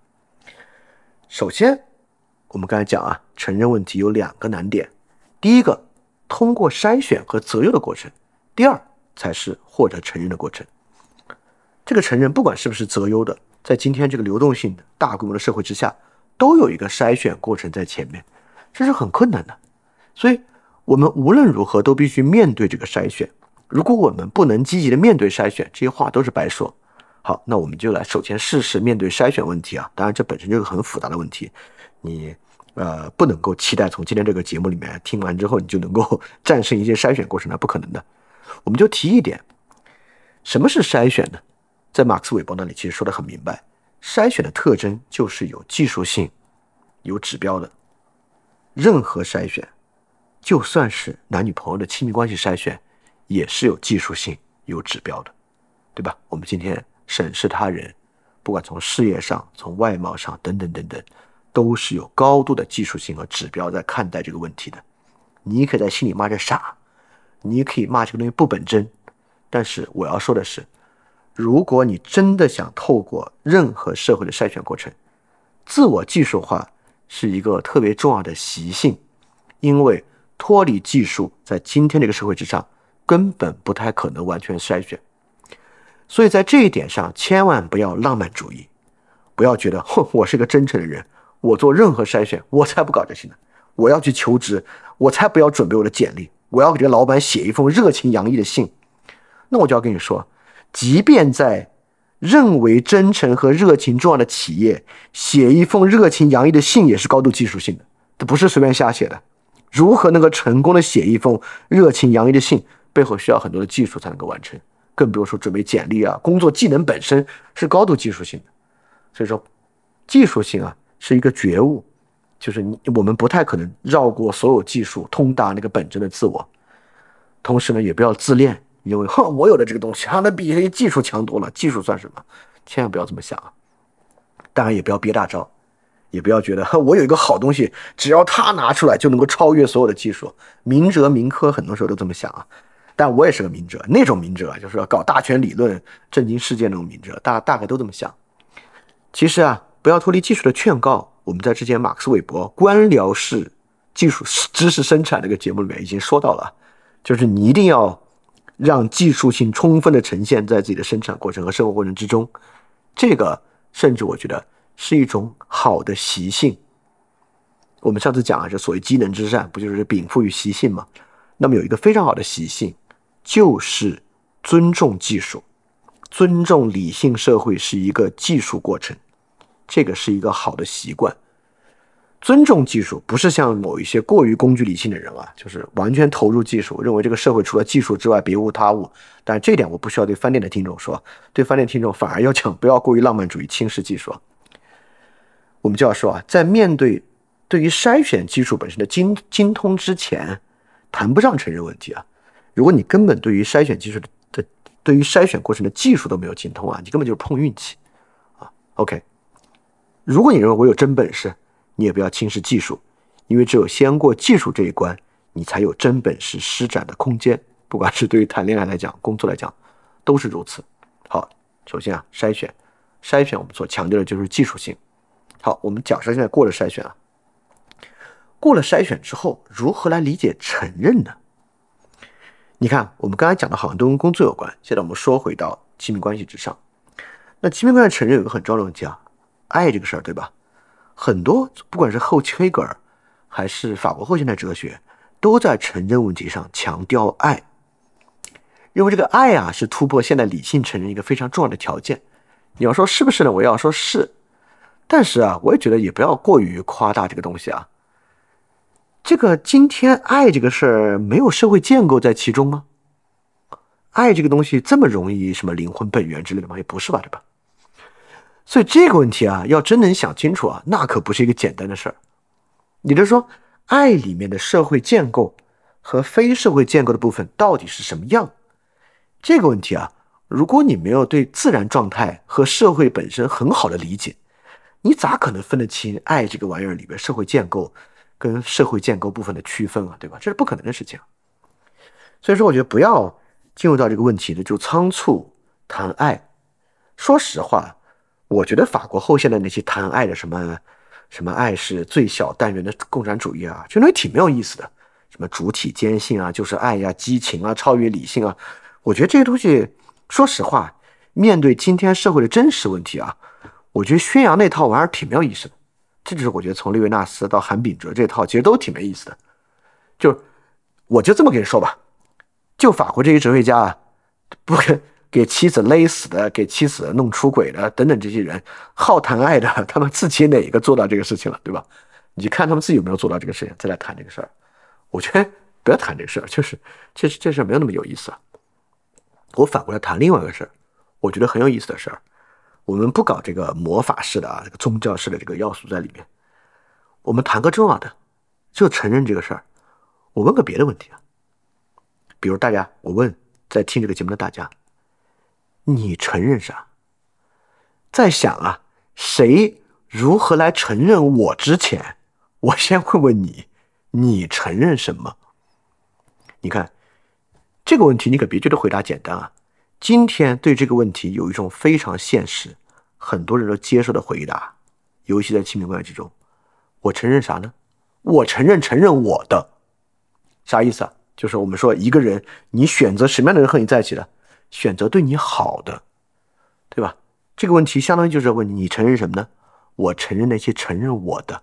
首先，我们刚才讲啊，承认问题有两个难点。第一个，通过筛选和择优的过程；第二，才是获得承认的过程。这个承认，不管是不是择优的，在今天这个流动性的大规模的社会之下，都有一个筛选过程在前面，这是很困难的。所以，我们无论如何都必须面对这个筛选。如果我们不能积极的面对筛选，这些话都是白说。好，那我们就来首先试试面对筛选问题啊。当然，这本身就是很复杂的问题，你呃不能够期待从今天这个节目里面听完之后你就能够 战胜一些筛选过程，那不可能的。我们就提一点，什么是筛选呢？在马克思韦伯那里其实说的很明白，筛选的特征就是有技术性、有指标的。任何筛选，就算是男女朋友的亲密关系筛选，也是有技术性、有指标的，对吧？我们今天。审视他人，不管从事业上、从外貌上等等等等，都是有高度的技术性和指标在看待这个问题的。你可以在心里骂这傻，你可以骂这个东西不本真，但是我要说的是，如果你真的想透过任何社会的筛选过程，自我技术化是一个特别重要的习性，因为脱离技术，在今天这个社会之上，根本不太可能完全筛选。所以在这一点上，千万不要浪漫主义，不要觉得哼，我是个真诚的人，我做任何筛选，我才不搞这些呢。我要去求职，我才不要准备我的简历，我要给这个老板写一封热情洋溢的信。那我就要跟你说，即便在认为真诚和热情重要的企业，写一封热情洋溢的信也是高度技术性的，这不是随便瞎写的。如何能够成功的写一封热情洋溢的信，背后需要很多的技术才能够完成。更不用说准备简历啊，工作技能本身是高度技术性的，所以说技术性啊是一个觉悟，就是你我们不太可能绕过所有技术，通达那个本真的自我。同时呢，也不要自恋，因为 哼，我有的这个东西啊，那比技术强多了，技术算什么？千万不要这么想啊！当然也不要憋大招，也不要觉得我有一个好东西，只要他拿出来就能够超越所有的技术。明哲明科很多时候都这么想啊。但我也是个明哲，那种明哲啊，就是搞大权理论、震惊世界那种明哲，大大概都这么想。其实啊，不要脱离技术的劝告，我们在之前马克思韦伯官僚式技术知识生产这个节目里面已经说到了，就是你一定要让技术性充分的呈现在自己的生产过程和生活过程之中。这个甚至我觉得是一种好的习性。我们上次讲啊，这所谓机能之善，不就是禀赋与习性吗？那么有一个非常好的习性。就是尊重技术，尊重理性社会是一个技术过程，这个是一个好的习惯。尊重技术不是像某一些过于工具理性的人啊，就是完全投入技术，认为这个社会除了技术之外别无他物。但这点我不需要对饭店的听众说，对饭店听众反而要讲，不要过于浪漫主义轻视技术。我们就要说啊，在面对对于筛选技术本身的精精通之前，谈不上承认问题啊。如果你根本对于筛选技术的的对于筛选过程的技术都没有精通啊，你根本就是碰运气啊。OK，如果你认为我有真本事，你也不要轻视技术，因为只有先过技术这一关，你才有真本事施展的空间。不管是对于谈恋爱来讲，工作来讲，都是如此。好，首先啊，筛选，筛选我们所强调的就是技术性。好，我们假设现在过了筛选啊，过了筛选之后，如何来理解承认呢？你看，我们刚才讲的好像都跟工作有关。现在我们说回到亲密关系之上，那亲密关系承认有个很重要的问题啊，爱这个事儿，对吧？很多不管是后期黑格尔，还是法国后现代哲学，都在承认问题上强调爱，认为这个爱啊是突破现代理性承认一个非常重要的条件。你要说是不是呢？我要说是，但是啊，我也觉得也不要过于夸大这个东西啊。这个今天爱这个事儿没有社会建构在其中吗？爱这个东西这么容易什么灵魂本源之类的吗？也不是吧，对吧？所以这个问题啊，要真能想清楚啊，那可不是一个简单的事儿。也就是说，爱里面的社会建构和非社会建构的部分到底是什么样？这个问题啊，如果你没有对自然状态和社会本身很好的理解，你咋可能分得清爱这个玩意儿里边社会建构？跟社会建构部分的区分啊，对吧？这是不可能的事情。所以说，我觉得不要进入到这个问题的就仓促谈爱。说实话，我觉得法国后现代那些谈爱的什么什么爱是最小单元的共产主义啊，就那挺没有意思的。什么主体坚信啊，就是爱呀，激情啊，超越理性啊。我觉得这些东西，说实话，面对今天社会的真实问题啊，我觉得宣扬那套玩意儿挺没有意思的。这就是我觉得从利维纳斯到韩炳哲这套其实都挺没意思的，就我就这么跟你说吧，就法国这些哲学家啊，不给给妻子勒死的，给妻子弄出轨的等等这些人，好谈爱的，他们自己哪一个做到这个事情了，对吧？你看他们自己有没有做到这个事情，再来谈这个事儿。我觉得不要谈这个事儿，就是这这事儿没有那么有意思啊。我反过来谈另外一个事儿，我觉得很有意思的事儿。我们不搞这个魔法式的啊，这个宗教式的这个要素在里面。我们谈个重要的，就承认这个事儿。我问个别的问题啊，比如大家，我问在听这个节目的大家，你承认啥？在想啊，谁如何来承认我之前，我先问问你，你承认什么？你看这个问题，你可别觉得回答简单啊。今天对这个问题有一种非常现实、很多人都接受的回答，尤其在亲密关系之中。我承认啥呢？我承认承认我的，啥意思啊？就是我们说一个人，你选择什么样的人和你在一起的，选择对你好的，对吧？这个问题相当于就是问你，你承认什么呢？我承认那些承认我的，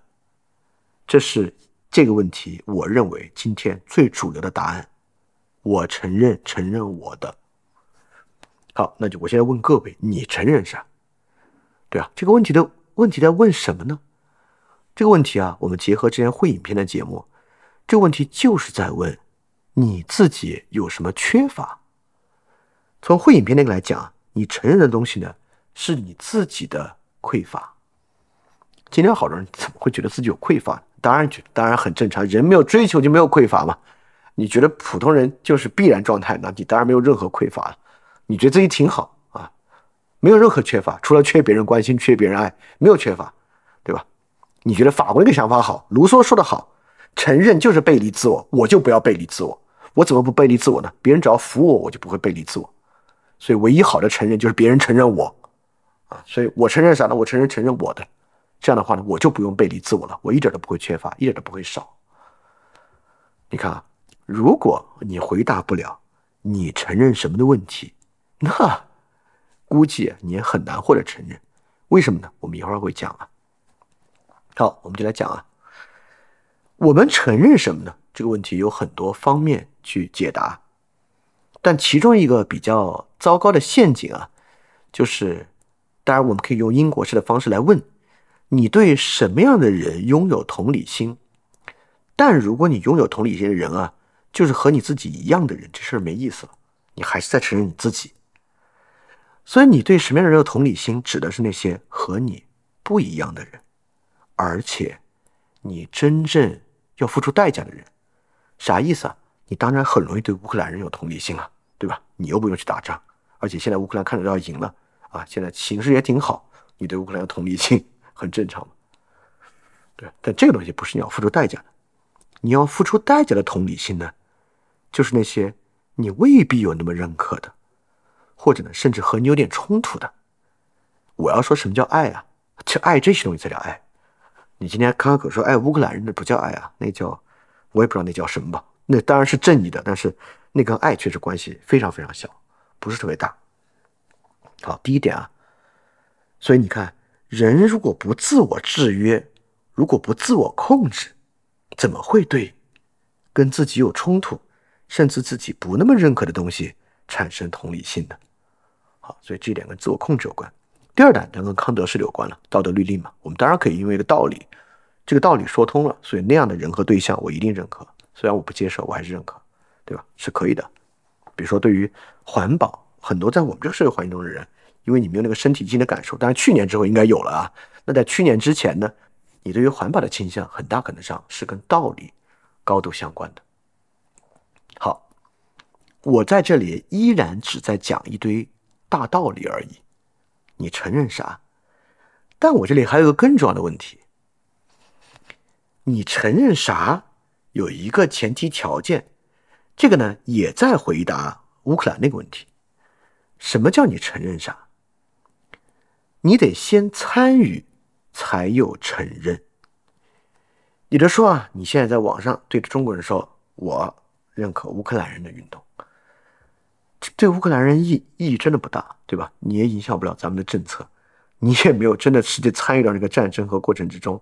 这是这个问题我认为今天最主流的答案。我承认承认我的。好，那就我现在问各位，你承认啥？对啊，这个问题的问题在问什么呢？这个问题啊，我们结合之前会影片的节目，这个问题就是在问你自己有什么缺乏。从会影片那个来讲，你承认的东西呢，是你自己的匮乏。今天好多人怎么会觉得自己有匮乏？当然觉，当然很正常，人没有追求就没有匮乏嘛。你觉得普通人就是必然状态，那你当然没有任何匮乏了。你觉得自己挺好啊，没有任何缺乏，除了缺别人关心、缺别人爱，没有缺乏，对吧？你觉得法国那个想法好，卢梭说的好，承认就是背离自我，我就不要背离自我，我怎么不背离自我呢？别人只要服我，我就不会背离自我。所以，唯一好的承认就是别人承认我，啊，所以我承认啥呢？我承认承认我的，这样的话呢，我就不用背离自我了，我一点都不会缺乏，一点都不会少。你看啊，如果你回答不了你承认什么的问题，那估计你也很难获得承认。为什么呢？我们一会儿会讲啊。好，我们就来讲啊，我们承认什么呢？这个问题有很多方面去解答。但其中一个比较糟糕的陷阱啊，就是，当然我们可以用因果式的方式来问：你对什么样的人拥有同理心？但如果你拥有同理心的人啊，就是和你自己一样的人，这事儿没意思了，你还是在承认你自己。所以你对什么样的人有同理心，指的是那些和你不一样的人，而且你真正要付出代价的人，啥意思啊？你当然很容易对乌克兰人有同理心了，对吧？你又不用去打仗，而且现在乌克兰看着要赢了啊，现在形势也挺好，你对乌克兰有同理心很正常嘛。对，但这个东西不是你要付出代价的，你要付出代价的同理心呢，就是那些你未必有那么认可的，或者呢，甚至和你有点冲突的。我要说什么叫爱啊？这爱这些东西才叫爱。你今天开口说爱乌克兰人那不叫爱啊，那叫我也不知道那叫什么吧。那当然是正义的，但是那跟爱确实关系非常非常小，不是特别大。好，第一点啊，所以你看，人如果不自我制约，如果不自我控制，怎么会对跟自己有冲突，甚至自己不那么认可的东西产生同理心呢？好，所以这一点跟自我控制有关。第二点，跟康德是有关了，道德律令嘛。我们当然可以因为一个道理，这个道理说通了，所以那样的人和对象，我一定认可。虽然我不接受，我还是认可，对吧？是可以的。比如说，对于环保，很多在我们这个社会环境中的人，因为你没有那个身体性的感受，当然去年之后应该有了啊。那在去年之前呢，你对于环保的倾向，很大可能上是跟道理高度相关的。好，我在这里依然只在讲一堆大道理而已。你承认啥？但我这里还有个更重要的问题：你承认啥？有一个前提条件，这个呢也在回答乌克兰那个问题：什么叫你承认啥？你得先参与才有承认。你就说啊，你现在在网上对着中国人说，我认可乌克兰人的运动，这对乌克兰人意意义真的不大，对吧？你也影响不了咱们的政策，你也没有真的实际参与到这个战争和过程之中。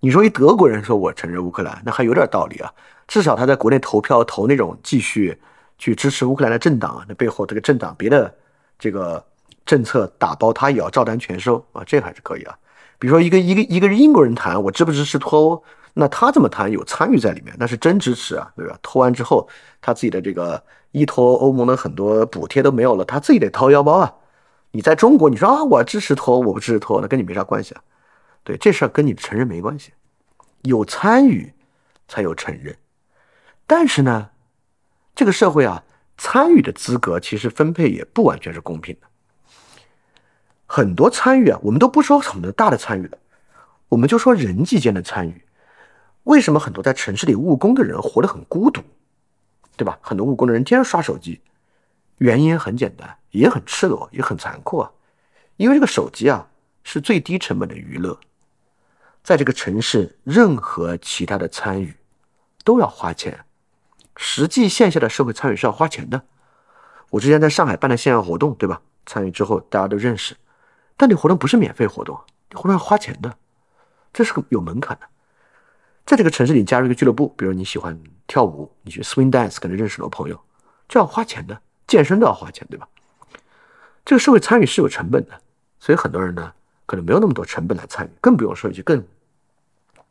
你说一德国人说我承认乌克兰，那还有点道理啊。至少他在国内投票投那种继续去支持乌克兰的政党，那背后这个政党别的这个政策打包，他也要照单全收啊，这还是可以啊。比如说一个一个一个英国人谈我支不支持脱欧，那他这么谈有参与在里面，那是真支持啊，对吧？脱完之后他自己的这个依托欧盟的很多补贴都没有了，他自己得掏腰包啊。你在中国你说啊我支持脱欧，我不支持脱欧，那跟你没啥关系啊。对这事儿跟你的承认没关系，有参与才有承认。但是呢，这个社会啊，参与的资格其实分配也不完全是公平的。很多参与啊，我们都不说什么大的参与了，我们就说人际间的参与。为什么很多在城市里务工的人活得很孤独，对吧？很多务工的人天天刷手机，原因很简单，也很赤裸，也很残酷啊。因为这个手机啊，是最低成本的娱乐。在这个城市，任何其他的参与都要花钱。实际线下的社会参与是要花钱的。我之前在上海办的线下活动，对吧？参与之后大家都认识，但你活动不是免费活动，你活动要花钱的，这是个有门槛的。在这个城市里加入一个俱乐部，比如你喜欢跳舞，你去 swing dance，可能认识很多朋友，这要花钱的。健身都要花钱，对吧？这个社会参与是有成本的，所以很多人呢。可能没有那么多成本来参与，更不用说一句更，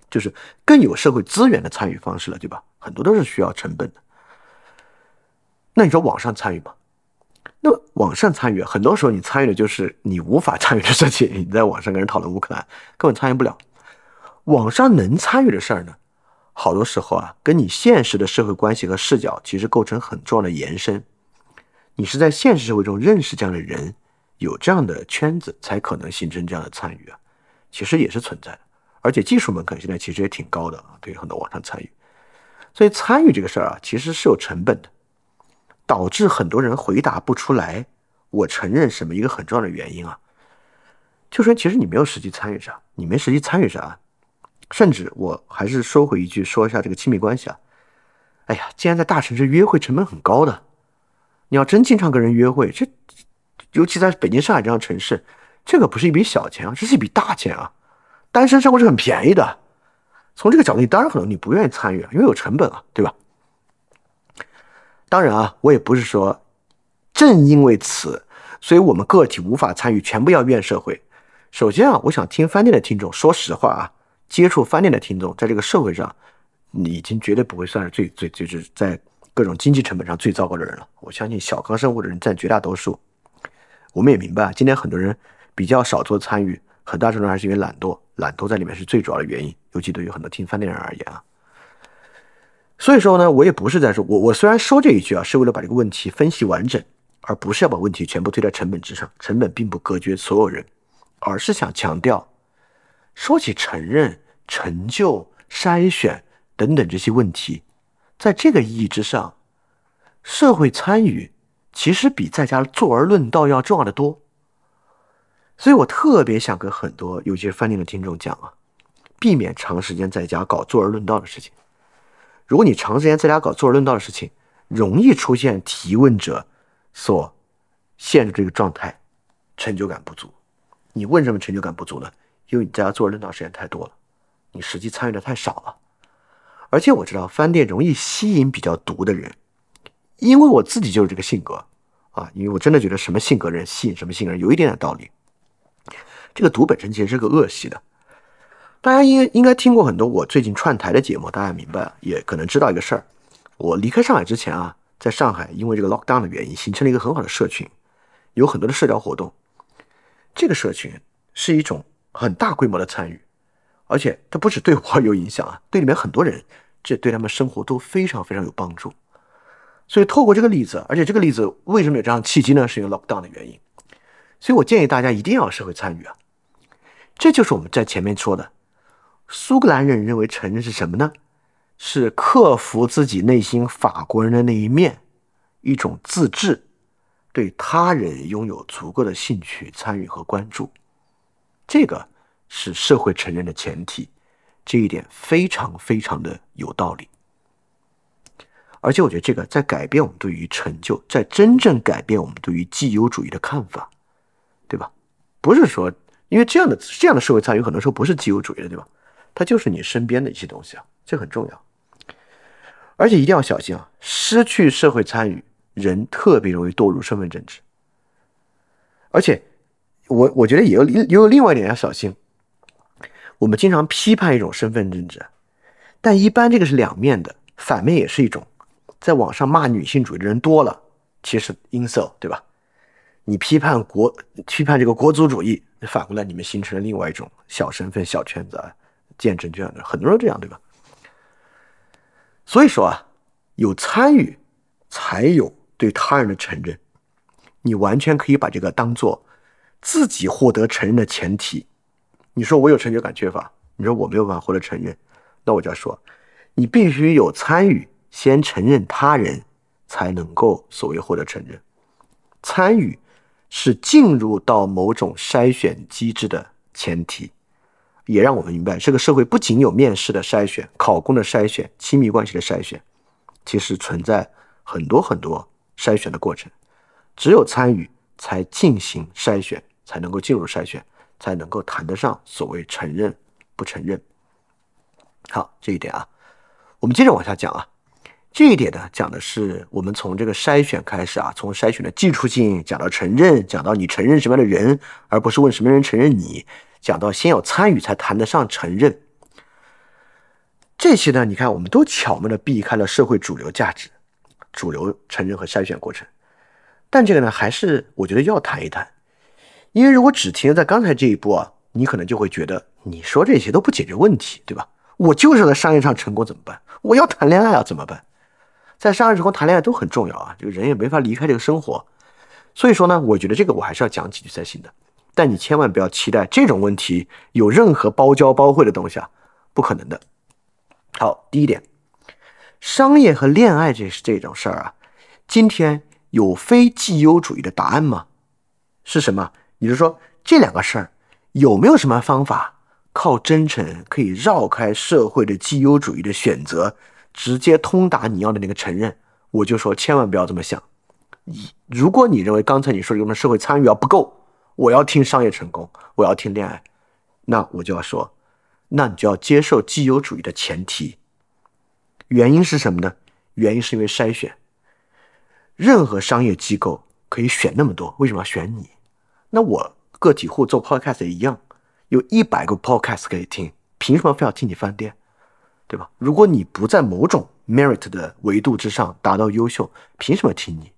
就是更有社会资源的参与方式了，对吧？很多都是需要成本的。那你说网上参与吗？那网上参与，很多时候你参与的就是你无法参与的事情。你在网上跟人讨论乌克兰，根本参与不了。网上能参与的事儿呢，好多时候啊，跟你现实的社会关系和视角其实构成很重要的延伸。你是在现实社会中认识这样的人。有这样的圈子，才可能形成这样的参与啊，其实也是存在的，而且技术门槛现在其实也挺高的，对于很多网上参与。所以参与这个事儿啊，其实是有成本的，导致很多人回答不出来。我承认什么一个很重要的原因啊，就说其实你没有实际参与啥，你没实际参与啥，甚至我还是收回一句，说一下这个亲密关系啊。哎呀，既然在大城市约会成本很高的，你要真经常跟人约会，这尤其在北京、上海这样城市，这个不是一笔小钱啊，这是一笔大钱啊。单身生活是很便宜的。从这个角度，你当然可能你不愿意参与啊，因为有成本啊，对吧？当然啊，我也不是说，正因为此，所以我们个体无法参与，全部要怨社会。首先啊，我想听饭店的听众，说实话啊，接触饭店的听众，在这个社会上，你已经绝对不会算是最最就是在各种经济成本上最糟糕的人了。我相信小康生活的人占绝大多数。我们也明白，今天很多人比较少做参与，很大程度还是因为懒惰。懒惰在里面是最主要的原因，尤其对于很多听饭店人而言啊。所以说呢，我也不是在说，我我虽然说这一句啊，是为了把这个问题分析完整，而不是要把问题全部推在成本之上。成本并不隔绝所有人，而是想强调，说起承认、成就、筛选等等这些问题，在这个意义之上，社会参与其实比在家坐而论道要重要的多。所以我特别想跟很多，尤其是饭店的听众讲啊，避免长时间在家搞坐而论道的事情。如果你长时间在家搞坐而论道的事情，容易出现提问者所陷入这个状态，成就感不足。你问什么成就感不足呢？因为你在家坐而论道时间太多了，你实际参与的太少了。而且我知道饭店容易吸引比较毒的人，因为我自己就是这个性格啊，因为我真的觉得什么性格人吸引什么性格人，有一点点道理。这个毒本身其实是个恶习的，大家应应该听过很多我最近串台的节目，大家明白也可能知道一个事儿。我离开上海之前啊，在上海因为这个 lockdown 的原因，形成了一个很好的社群，有很多的社交活动。这个社群是一种很大规模的参与，而且它不止对我有影响啊，对里面很多人，这对他们生活都非常非常有帮助。所以透过这个例子，而且这个例子为什么有这样契机呢？是因为 lockdown 的原因。所以我建议大家一定要社会参与啊！这就是我们在前面说的，苏格兰人认为承认是什么呢？是克服自己内心法国人的那一面，一种自治，对他人拥有足够的兴趣、参与和关注，这个是社会承认的前提。这一点非常非常的有道理，而且我觉得这个在改变我们对于成就，在真正改变我们对于既有主义的看法。不是说，因为这样的这样的社会参与，很多时候不是自由主义的，对吧？它就是你身边的一些东西啊，这很重要。而且一定要小心啊，失去社会参与，人特别容易堕入身份政治。而且，我我觉得也有也有另外一点要小心。我们经常批判一种身份政治，但一般这个是两面的，反面也是一种。在网上骂女性主义的人多了，其实 in so，对吧？你批判国，批判这个国族主义，反过来你们形成了另外一种小身份、小圈子，见证这样的很多人这样，对吧？所以说啊，有参与才有对他人的承认，你完全可以把这个当做自己获得承认的前提。你说我有成就感缺乏，你说我没有办法获得承认，那我就要说，你必须有参与，先承认他人，才能够所谓获得承认，参与。是进入到某种筛选机制的前提，也让我们明白，这个社会不仅有面试的筛选、考公的筛选、亲密关系的筛选，其实存在很多很多筛选的过程。只有参与，才进行筛选，才能够进入筛选，才能够谈得上所谓承认不承认。好，这一点啊，我们接着往下讲啊。这一点呢，讲的是我们从这个筛选开始啊，从筛选的技术性讲到承认，讲到你承认什么样的人，而不是问什么人承认你，讲到先有参与才谈得上承认。这些呢，你看我们都巧妙的避开了社会主流价值、主流承认和筛选过程。但这个呢，还是我觉得要谈一谈，因为如果只停留在刚才这一步啊，你可能就会觉得你说这些都不解决问题，对吧？我就是在商业上成功怎么办？我要谈恋爱啊，怎么办？在商业时候谈恋爱都很重要啊，这个人也没法离开这个生活，所以说呢，我觉得这个我还是要讲几句才行的。但你千万不要期待这种问题有任何包教包会的东西啊，不可能的。好，第一点，商业和恋爱这是这种事儿啊，今天有非绩优主义的答案吗？是什么？也就是说，这两个事儿有没有什么方法靠真诚可以绕开社会的绩优主义的选择，直接通达你要的那个承认？我就说，千万不要这么想。你如果你认为刚才你说的什么社会参与啊不够，我要听商业成功，我要听恋爱，那我就要说，那你就要接受绩优主义的前提。原因是什么呢？原因是因为筛选。任何商业机构可以选那么多，为什么要选你？那我个体户做 podcast 也一样，有一百个 podcast 可以听，凭什么非要听你饭店？对吧？如果你不在某种 merit 的维度之上达到优秀，凭什么听你？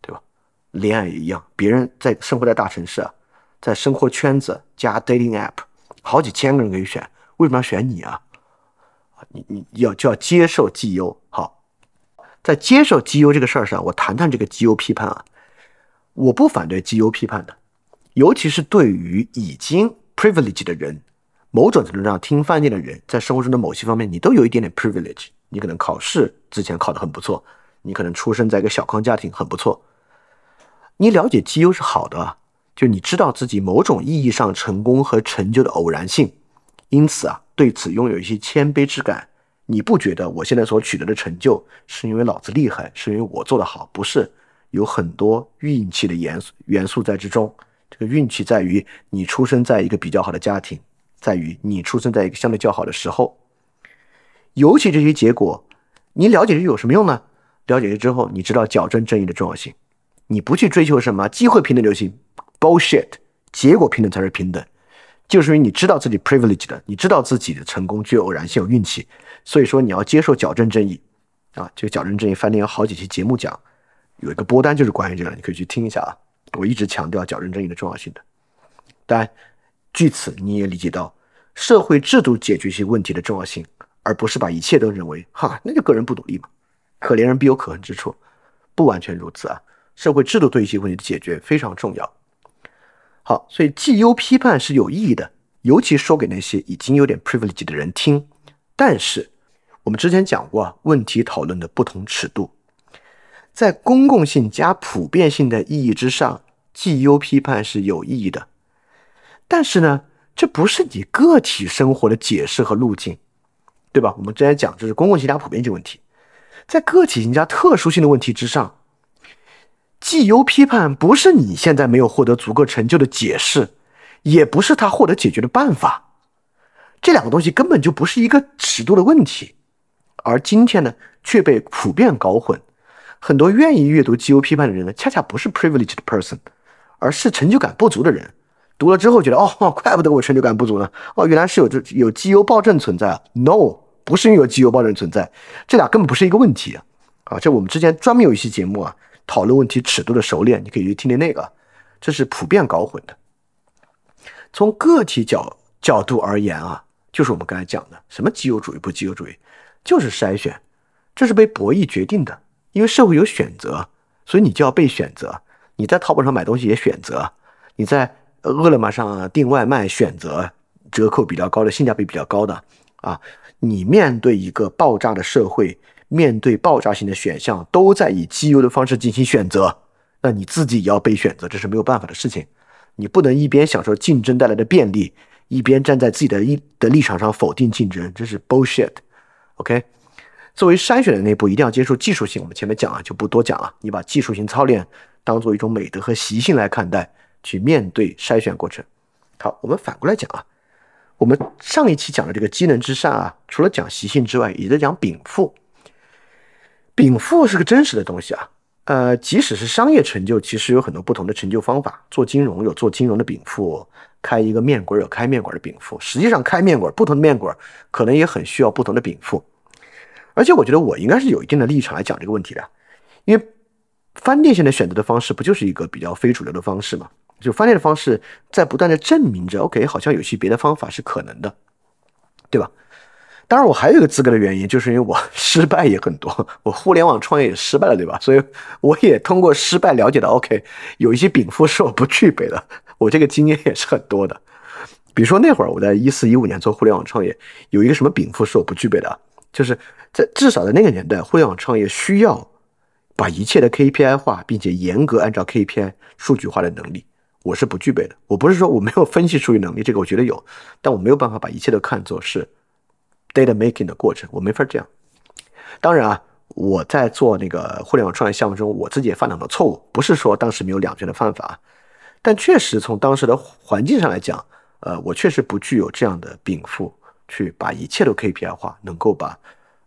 对吧？恋爱也一样，别人在生活在大城市啊，在生活圈子加 dating app，好几千个人可以选，为什么要选你啊？你你要就要接受绩优。好，在接受绩优这个事儿上，我谈谈这个绩优批判啊。我不反对绩优批判的，尤其是对于已经 privilege 的人，某种程度上听饭店的人，在生活中的某些方面，你都有一点点 privilege。你可能考试之前考得很不错，你可能出生在一个小康家庭很不错。你了解绩优是好的，就你知道自己某种意义上成功和成就的偶然性，因此啊。对此拥有一些谦卑之感，你不觉得我现在所取得的成就是因为老子厉害，是因为我做得好？不是，有很多运气的元素元素在之中。这个运气在于你出生在一个比较好的家庭，在于你出生在一个相对较好的时候。尤其这些结果，你了解这有什么用呢？了解了之后，你知道矫正正义的重要性。你不去追求什么机会平等就行，bullshit，结果平等才是平等。就是因为你知道自己 privilege 的，你知道自己的成功具有偶然性、有运气，所以说你要接受矫正正义啊！这个矫正正义，饭店有好几期节目讲，有一个播单就是关于这个，你可以去听一下啊。我一直强调矫正正义的重要性的。当然，据此你也理解到社会制度解决一些问题的重要性，而不是把一切都认为哈，那就个人不努力嘛，可怜人必有可恨之处，不完全如此啊。社会制度对一些问题的解决非常重要。好，所以绩优批判是有意义的，尤其说给那些已经有点 privilege 的人听。但是，我们之前讲过啊，问题讨论的不同尺度，在公共性加普遍性的意义之上，绩优批判是有意义的。但是呢，这不是你个体生活的解释和路径，对吧？我们之前讲这是公共性加普遍性问题，在个体性加特殊性的问题之上。绩优批判不是你现在没有获得足够成就的解释，也不是他获得解决的办法。这两个东西根本就不是一个尺度的问题，而今天呢却被普遍搞混。很多愿意阅读绩优批判的人呢，恰恰不是 privileged person，而是成就感不足的人。读了之后觉得，哦，怪不得我成就感不足呢。哦，原来是有这有绩优暴政存在啊？No，不是因为有绩优暴政存在，这俩根本不是一个问题啊！啊，这我们之前专门有一期节目啊。讨论问题尺度的熟练，你可以去听听那个，这是普遍搞混的。从个体角角度而言啊，就是我们刚才讲的，什么绩优主义不绩优主义，就是筛选，这是被博弈决定的。因为社会有选择，所以你就要被选择。你在淘宝上买东西也选择，你在饿了么上订外卖选择折扣比较高的、性价比比较高的啊。你面对一个爆炸的社会。面对爆炸性的选项，都在以绩优的方式进行选择，那你自己也要被选择，这是没有办法的事情。你不能一边享受竞争带来的便利，一边站在自己的一的立场上否定竞争，这是 bullshit。OK，作为筛选的那步，一定要接受技术性。我们前面讲啊，就不多讲了。你把技术性操练当做一种美德和习性来看待，去面对筛选过程。好，我们反过来讲啊，我们上一期讲的这个机能之善啊，除了讲习性之外，也在讲禀赋。禀赋是个真实的东西啊，呃，即使是商业成就，其实有很多不同的成就方法。做金融有做金融的禀赋，开一个面馆有开面馆的禀赋。实际上，开面馆不同的面馆可能也很需要不同的禀赋。而且，我觉得我应该是有一定的立场来讲这个问题的，因为饭店现在选择的方式不就是一个比较非主流的方式嘛？就饭店的方式在不断的证明着，OK，好像有些别的方法是可能的，对吧？当然，我还有一个资格的原因，就是因为我 失败也很多，我互联网创业也失败了，对吧？所以我也通过失败了解到，OK，有一些禀赋是我不具备的，我这个经验也是很多的。比如说那会儿我在一四一五年做互联网创业，有一个什么禀赋是我不具备的，就是在至少在那个年代，互联网创业需要把一切的 KPI 化，并且严格按照 KPI 数据化的能力，我是不具备的。我不是说我没有分析数据能力，这个我觉得有，但我没有办法把一切都看作是 data making 的过程，我没法这样。当然啊，我在做那个互联网创业项目中，我自己也犯了很多错误，不是说当时没有两全的办法，但确实从当时的环境上来讲，呃，我确实不具有这样的禀赋。去把一切都 KPI 化，能够把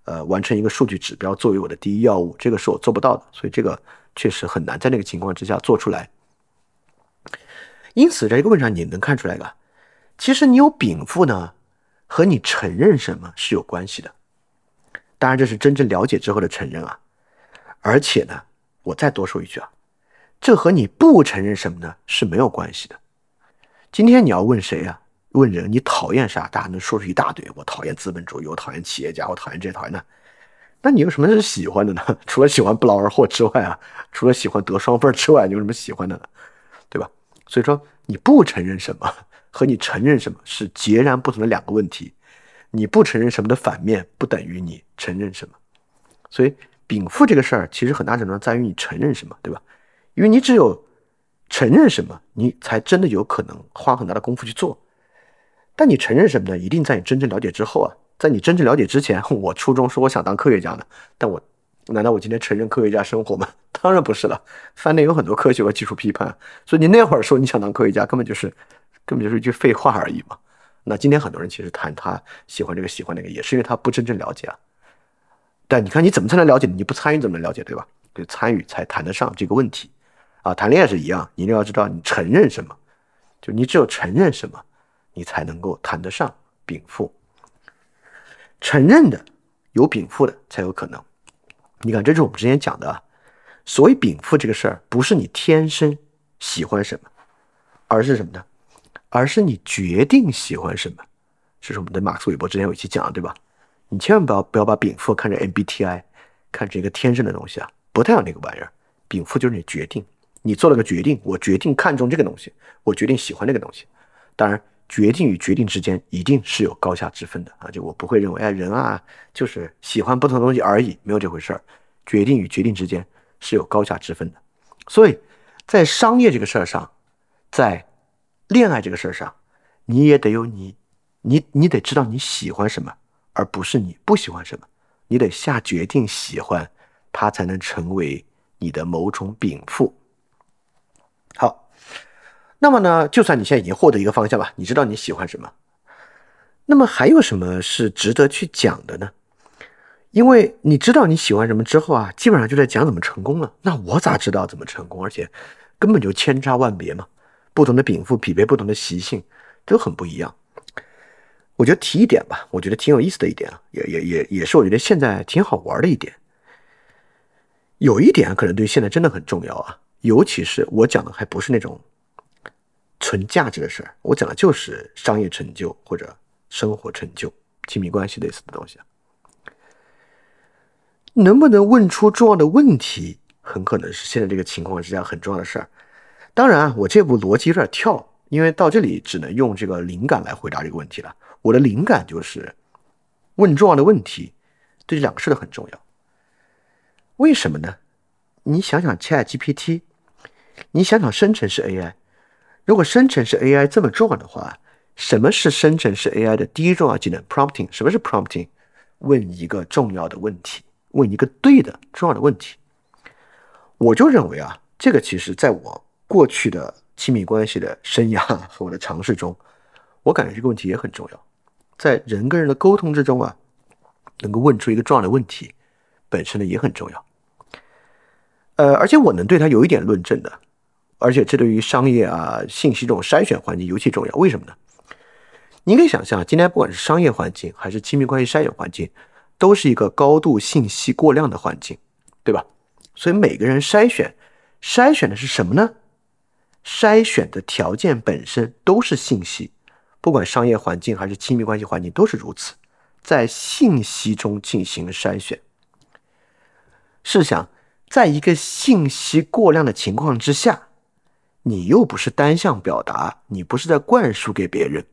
呃完成一个数据指标作为我的第一要务，这个是我做不到的，所以这个确实很难在那个情况之下做出来。因此，在这个问题上你能看出来吧？其实你有禀赋呢，和你承认什么是有关系的。当然，这是真正了解之后的承认啊。而且呢，我再多说一句啊，这和你不承认什么呢是没有关系的。今天你要问谁啊？问人你讨厌啥？大家能说出一大堆。我讨厌资本主义，我讨厌企业家，我讨厌这，讨厌那。那你有什么是喜欢的呢？除了喜欢不劳而获之外啊，除了喜欢得双份之外，你有什么喜欢的呢？对吧？所以说你不承认什么 和你承认什么是截然不同的两个问题。你不承认什么的反面不等于你承认什么。所以禀赋这个事儿其实很大程度上在于你承认什么，对吧？因为你只有承认什么，你才真的有可能花很大的功夫去做。但你承认什么呢？一定在你真正了解之后啊，在你真正了解之前，我初衷说我想当科学家的，但我难道我今天承认科学家生活吗？当然不是了。饭店有很多科学和技术批判，所以你那会儿说你想当科学家，根本就是根本就是一句废话而已嘛。那今天很多人其实谈他喜欢这个喜欢那个，也是因为他不真正了解啊。但你看你怎么才能了解？你不参与怎么能了解？对吧？对参与才谈得上这个问题啊。谈恋爱是一样，你一定要知道你承认什么，就你只有承认什么。你才能够谈得上禀赋，承认的有禀赋的才有可能。你看，这是我们之前讲的啊。所谓禀赋这个事儿，不是你天生喜欢什么，而是什么呢？而是你决定喜欢什么。这是我们的马克思韦伯之前有一期讲的，对吧？你千万不要不要把禀赋看成 MBTI，看成一个天生的东西啊，不太有那个玩意儿。禀赋就是你决定，你做了个决定，我决定看重这个东西，我决定喜欢那个东西。当然。决定与决定之间一定是有高下之分的啊！就我不会认为，哎，人啊，就是喜欢不同的东西而已，没有这回事儿。决定与决定之间是有高下之分的。所以，在商业这个事儿上，在恋爱这个事儿上，你也得有你，你你得知道你喜欢什么，而不是你不喜欢什么。你得下决定喜欢，他才能成为你的某种禀赋。好。那么呢，就算你现在已经获得一个方向吧，你知道你喜欢什么，那么还有什么是值得去讲的呢？因为你知道你喜欢什么之后啊，基本上就在讲怎么成功了。那我咋知道怎么成功？而且根本就千差万别嘛，不同的禀赋匹配不同的习性都很不一样。我觉得提一点吧，我觉得挺有意思的一点啊，也也也也是我觉得现在挺好玩的一点。有一点可能对现在真的很重要啊，尤其是我讲的还不是那种。纯价值的事儿，我讲的就是商业成就或者生活成就、亲密关系类似的东西。能不能问出重要的问题，很可能是现在这个情况之下很重要的事儿。当然啊，我这部逻辑有点跳，因为到这里只能用这个灵感来回答这个问题了。我的灵感就是问重要的问题，对这两个事都很重要。为什么呢？你想想 Chat GPT，你想想生成式 AI。如果生成式 AI 这么重要的话，什么是生成式 AI 的第一重要技能？Prompting。什么是 Prompting？问一个重要的问题，问一个对的重要的问题。我就认为啊，这个其实在我过去的亲密关系的生涯和我的尝试中，我感觉这个问题也很重要。在人跟人的沟通之中啊，能够问出一个重要的问题，本身呢也很重要。呃，而且我能对它有一点论证的。而且这对于商业啊、信息这种筛选环境尤其重要。为什么呢？你可以想象，今天不管是商业环境还是亲密关系筛选环境，都是一个高度信息过量的环境，对吧？所以每个人筛选，筛选的是什么呢？筛选的条件本身都是信息，不管商业环境还是亲密关系环境都是如此，在信息中进行筛选。试想，在一个信息过量的情况之下。你又不是单向表达，你不是在灌输给别人，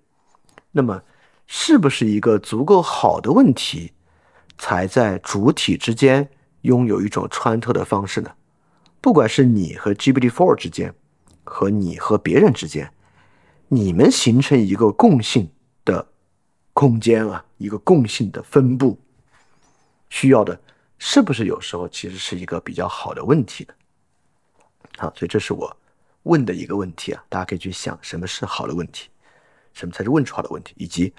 那么是不是一个足够好的问题，才在主体之间拥有一种穿透的方式呢？不管是你和 GPT-4 之间，和你和别人之间，你们形成一个共性的空间啊，一个共性的分布，需要的是不是有时候其实是一个比较好的问题呢？好，所以这是我问的一个问题啊，大家可以去想什么是好的问题，什么才是问出好的问题，以及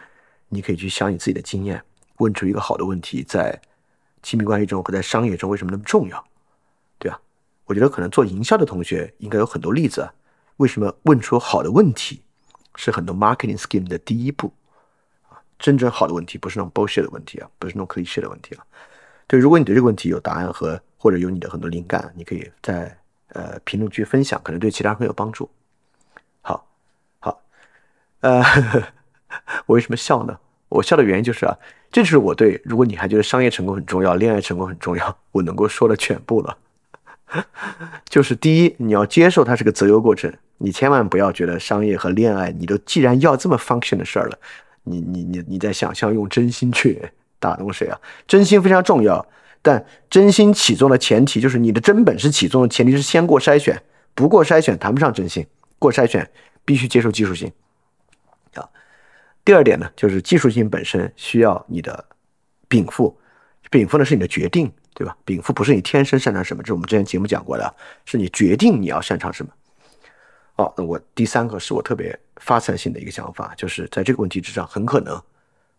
你可以去想你自己的经验，问出一个好的问题，在亲密关系中和在商业中为什么那么重要，对吧？我觉得可能做营销的同学应该有很多例子啊。为什么问出好的问题是很多 marketing scheme 的第一步啊？真正好的问题不是那种 bullshit 的问题啊，不是那种 cliché 的问题啊。对，如果你对这个问题有答案和或者有你的很多灵感，你可以在呃评论区分享，可能对其他人很有帮助。好，好，呃，我为什么笑呢？我笑的原因就是啊，这就是我对如果你还觉得商业成功很重要，恋爱成功很重要，我能够说的全部了。就是第一，你要接受它是个择优过程，你千万不要觉得商业和恋爱，你都既然要这么 function 的事儿了，你你你你在想象用真心去打动谁啊？真心非常重要，但真心起作用的前提就是你的真本事起作用的前提是先过筛选，不过筛选谈不上真心，过筛选必须接受技术性啊。第二点呢，就是技术性本身需要你的禀赋，禀赋呢是你的决定。对吧？禀赋不是你天生擅长什么，这是我们之前节目讲过的，是你决定你要擅长什么。哦，那我第三个是我特别发散性的一个想法，就是在这个问题之上，很可能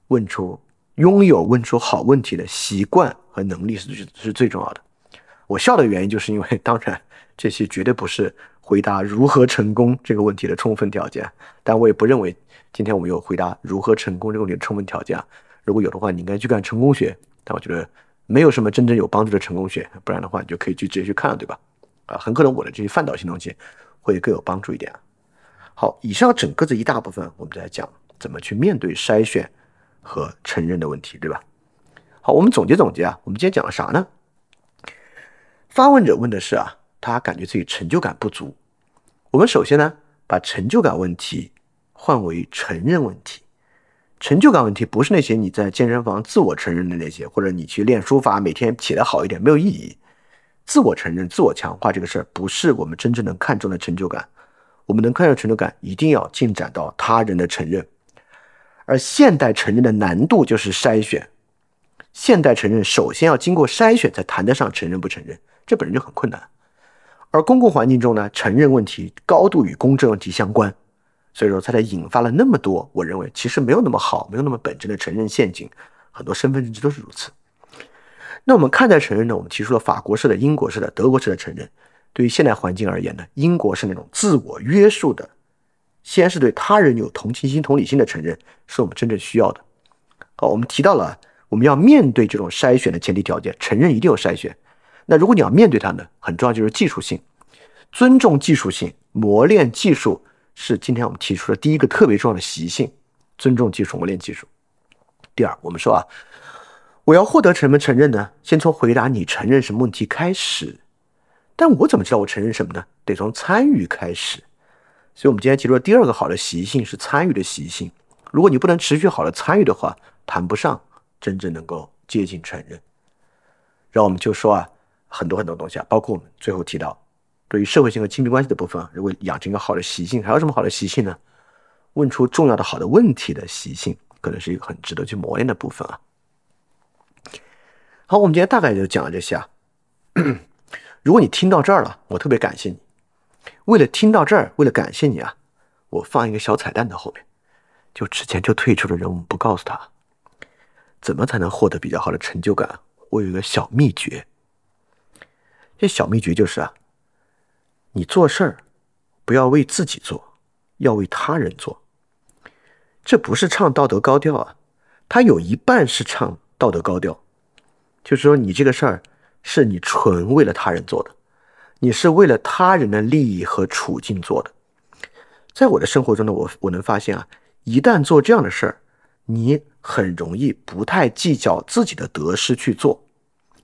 问出拥有问出好问题的习惯和能力是是最重要的。我笑的原因就是因为，当然这些绝对不是回答如何成功这个问题的充分条件，但我也不认为今天我们有回答如何成功这个问题的充分条件。如果有的话，你应该去干成功学。但我觉得。没有什么真正有帮助的成功学，不然的话你就可以去直接去看了，对吧？啊，很可能我的这些范导性东西会更有帮助一点。好，以上整个这一大部分，我们在讲怎么去面对筛选和承认的问题，对吧？好，我们总结总结啊，我们今天讲了啥呢？发问者问的是啊，他感觉自己成就感不足。我们首先呢，把成就感问题换为承认问题。成就感问题不是那些你在健身房自我承认的那些，或者你去练书法，每天写得好一点没有意义。自我承认、自我强化这个事儿，不是我们真正能看重的成就感。我们能看重成就感，一定要进展到他人的承认。而现代承认的难度就是筛选。现代承认首先要经过筛选，才谈得上承认不承认，这本身就很困难。而公共环境中呢，承认问题高度与公正问题相关。所以说，它才引发了那么多，我认为其实没有那么好，没有那么本真的承认陷阱。很多身份认知都是如此。那我们看待承认呢？我们提出了法国式的、英国式的、德国式的承认。对于现代环境而言呢，英国是那种自我约束的，先是对他人有同情心、同理心的承认，是我们真正需要的。好，我们提到了我们要面对这种筛选的前提条件，承认一定有筛选。那如果你要面对它呢，很重要就是技术性，尊重技术性，磨练技术。是今天我们提出的第一个特别重要的习性：尊重技术，磨练技术。第二，我们说啊，我要获得什么承认呢？先从回答你承认什么问题开始。但我怎么知道我承认什么呢？得从参与开始。所以，我们今天提出的第二个好的习性是参与的习性。如果你不能持续好的参与的话，谈不上真正能够接近承认。然后我们就说啊，很多很多东西啊，包括我们最后提到。对于社会性和亲密关系的部分，如果养成一个好的习性，还有什么好的习性呢？问出重要的好的问题的习性，可能是一个很值得去磨练的部分啊。好，我们今天大概就讲了这些啊。如果你听到这儿了，我特别感谢你。为了听到这儿，为了感谢你啊，我放一个小彩蛋在后面。就之前就退出的人，我们不告诉他怎么才能获得比较好的成就感。我有一个小秘诀，这小秘诀就是啊。你做事儿不要为自己做，要为他人做。这不是唱道德高调啊，它有一半是唱道德高调，就是说你这个事儿是你纯为了他人做的，你是为了他人的利益和处境做的。在我的生活中呢，我我能发现啊，一旦做这样的事儿，你很容易不太计较自己的得失去做。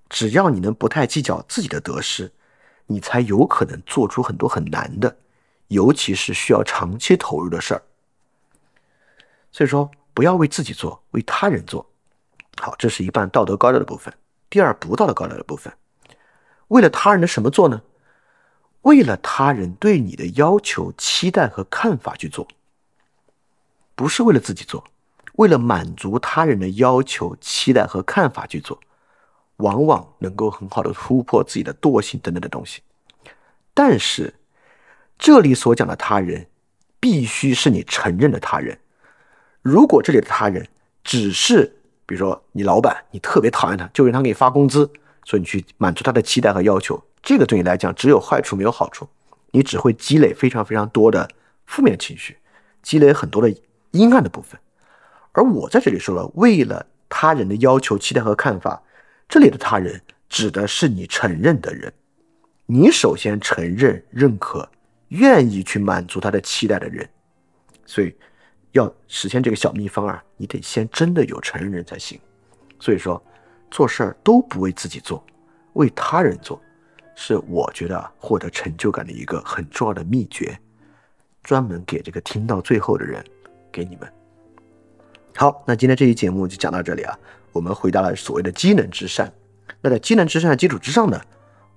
只要你能不太计较自己的得失。你才有可能做出很多很难的，尤其是需要长期投入的事儿。所以说，不要为自己做，为他人做。好，这是一半道德高调的部分。第二，不道德高调的部分，为了他人的什么做呢？为了他人对你的要求、期待和看法去做，不是为了自己做，为了满足他人的要求、期待和看法去做，往往能够很好的突破自己的惰性等等的东西。但是，这里所讲的他人，必须是你承认的他人。如果这里的他人只是，比如说你老板，你特别讨厌他，就因为他给你发工资，所以你去满足他的期待和要求，这个对你来讲只有坏处没有好处，你只会积累非常非常多的负面情绪，积累很多的阴暗的部分。而我在这里说了，为了他人的要求、期待和看法，这里的他人指的是你承认的人，你首先承认、认可、愿意去满足他的期待的人，所以。要实现这个小秘方啊，你得先真的有承认人才行。所以说，做事儿都不为自己做，为他人做，是我觉得获得成就感的一个很重要的秘诀。专门给这个听到最后的人，给你们。好，那今天这期节目就讲到这里啊。我们回答了所谓的机能之善。那在机能之善的基础之上呢，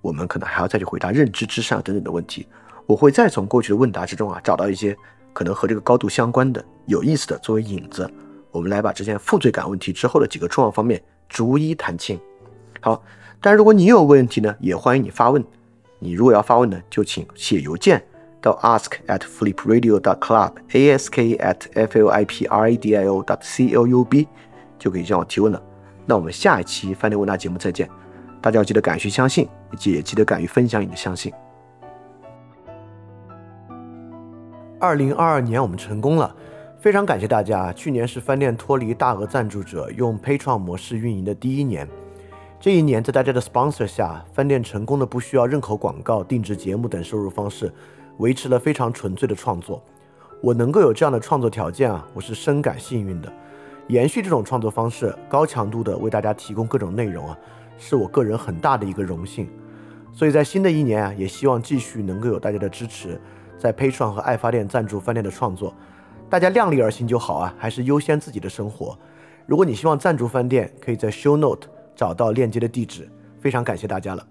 我们可能还要再去回答认知之善等等的问题。我会再从过去的问答之中啊，找到一些。可能和这个高度相关的、有意思的作为引子，我们来把之前负罪感问题之后的几个重要方面逐一谈清。好，但如果你有问题呢，也欢迎你发问。你如果要发问呢，就请写邮件到 ask at flipradio dot club，ask at f l i p r a d i o dot c l u b，就可以向我提问了。那我们下一期饭店问答节目再见。大家要记得敢于相信，也记得敢于分享你的相信。二零二二年我们成功了，非常感谢大家。去年是饭店脱离大额赞助者用 Patreon 模式运营的第一年，这一年在大家的 sponsor 下，饭店成功的不需要任何广告、定制节目等收入方式，维持了非常纯粹的创作。我能够有这样的创作条件啊，我是深感幸运的。延续这种创作方式，高强度的为大家提供各种内容啊，是我个人很大的一个荣幸。所以在新的一年啊，也希望继续能够有大家的支持。在 Patron 和爱发电赞助饭店的创作，大家量力而行就好啊，还是优先自己的生活。如果你希望赞助饭店，可以在 Show Note 找到链接的地址。非常感谢大家了。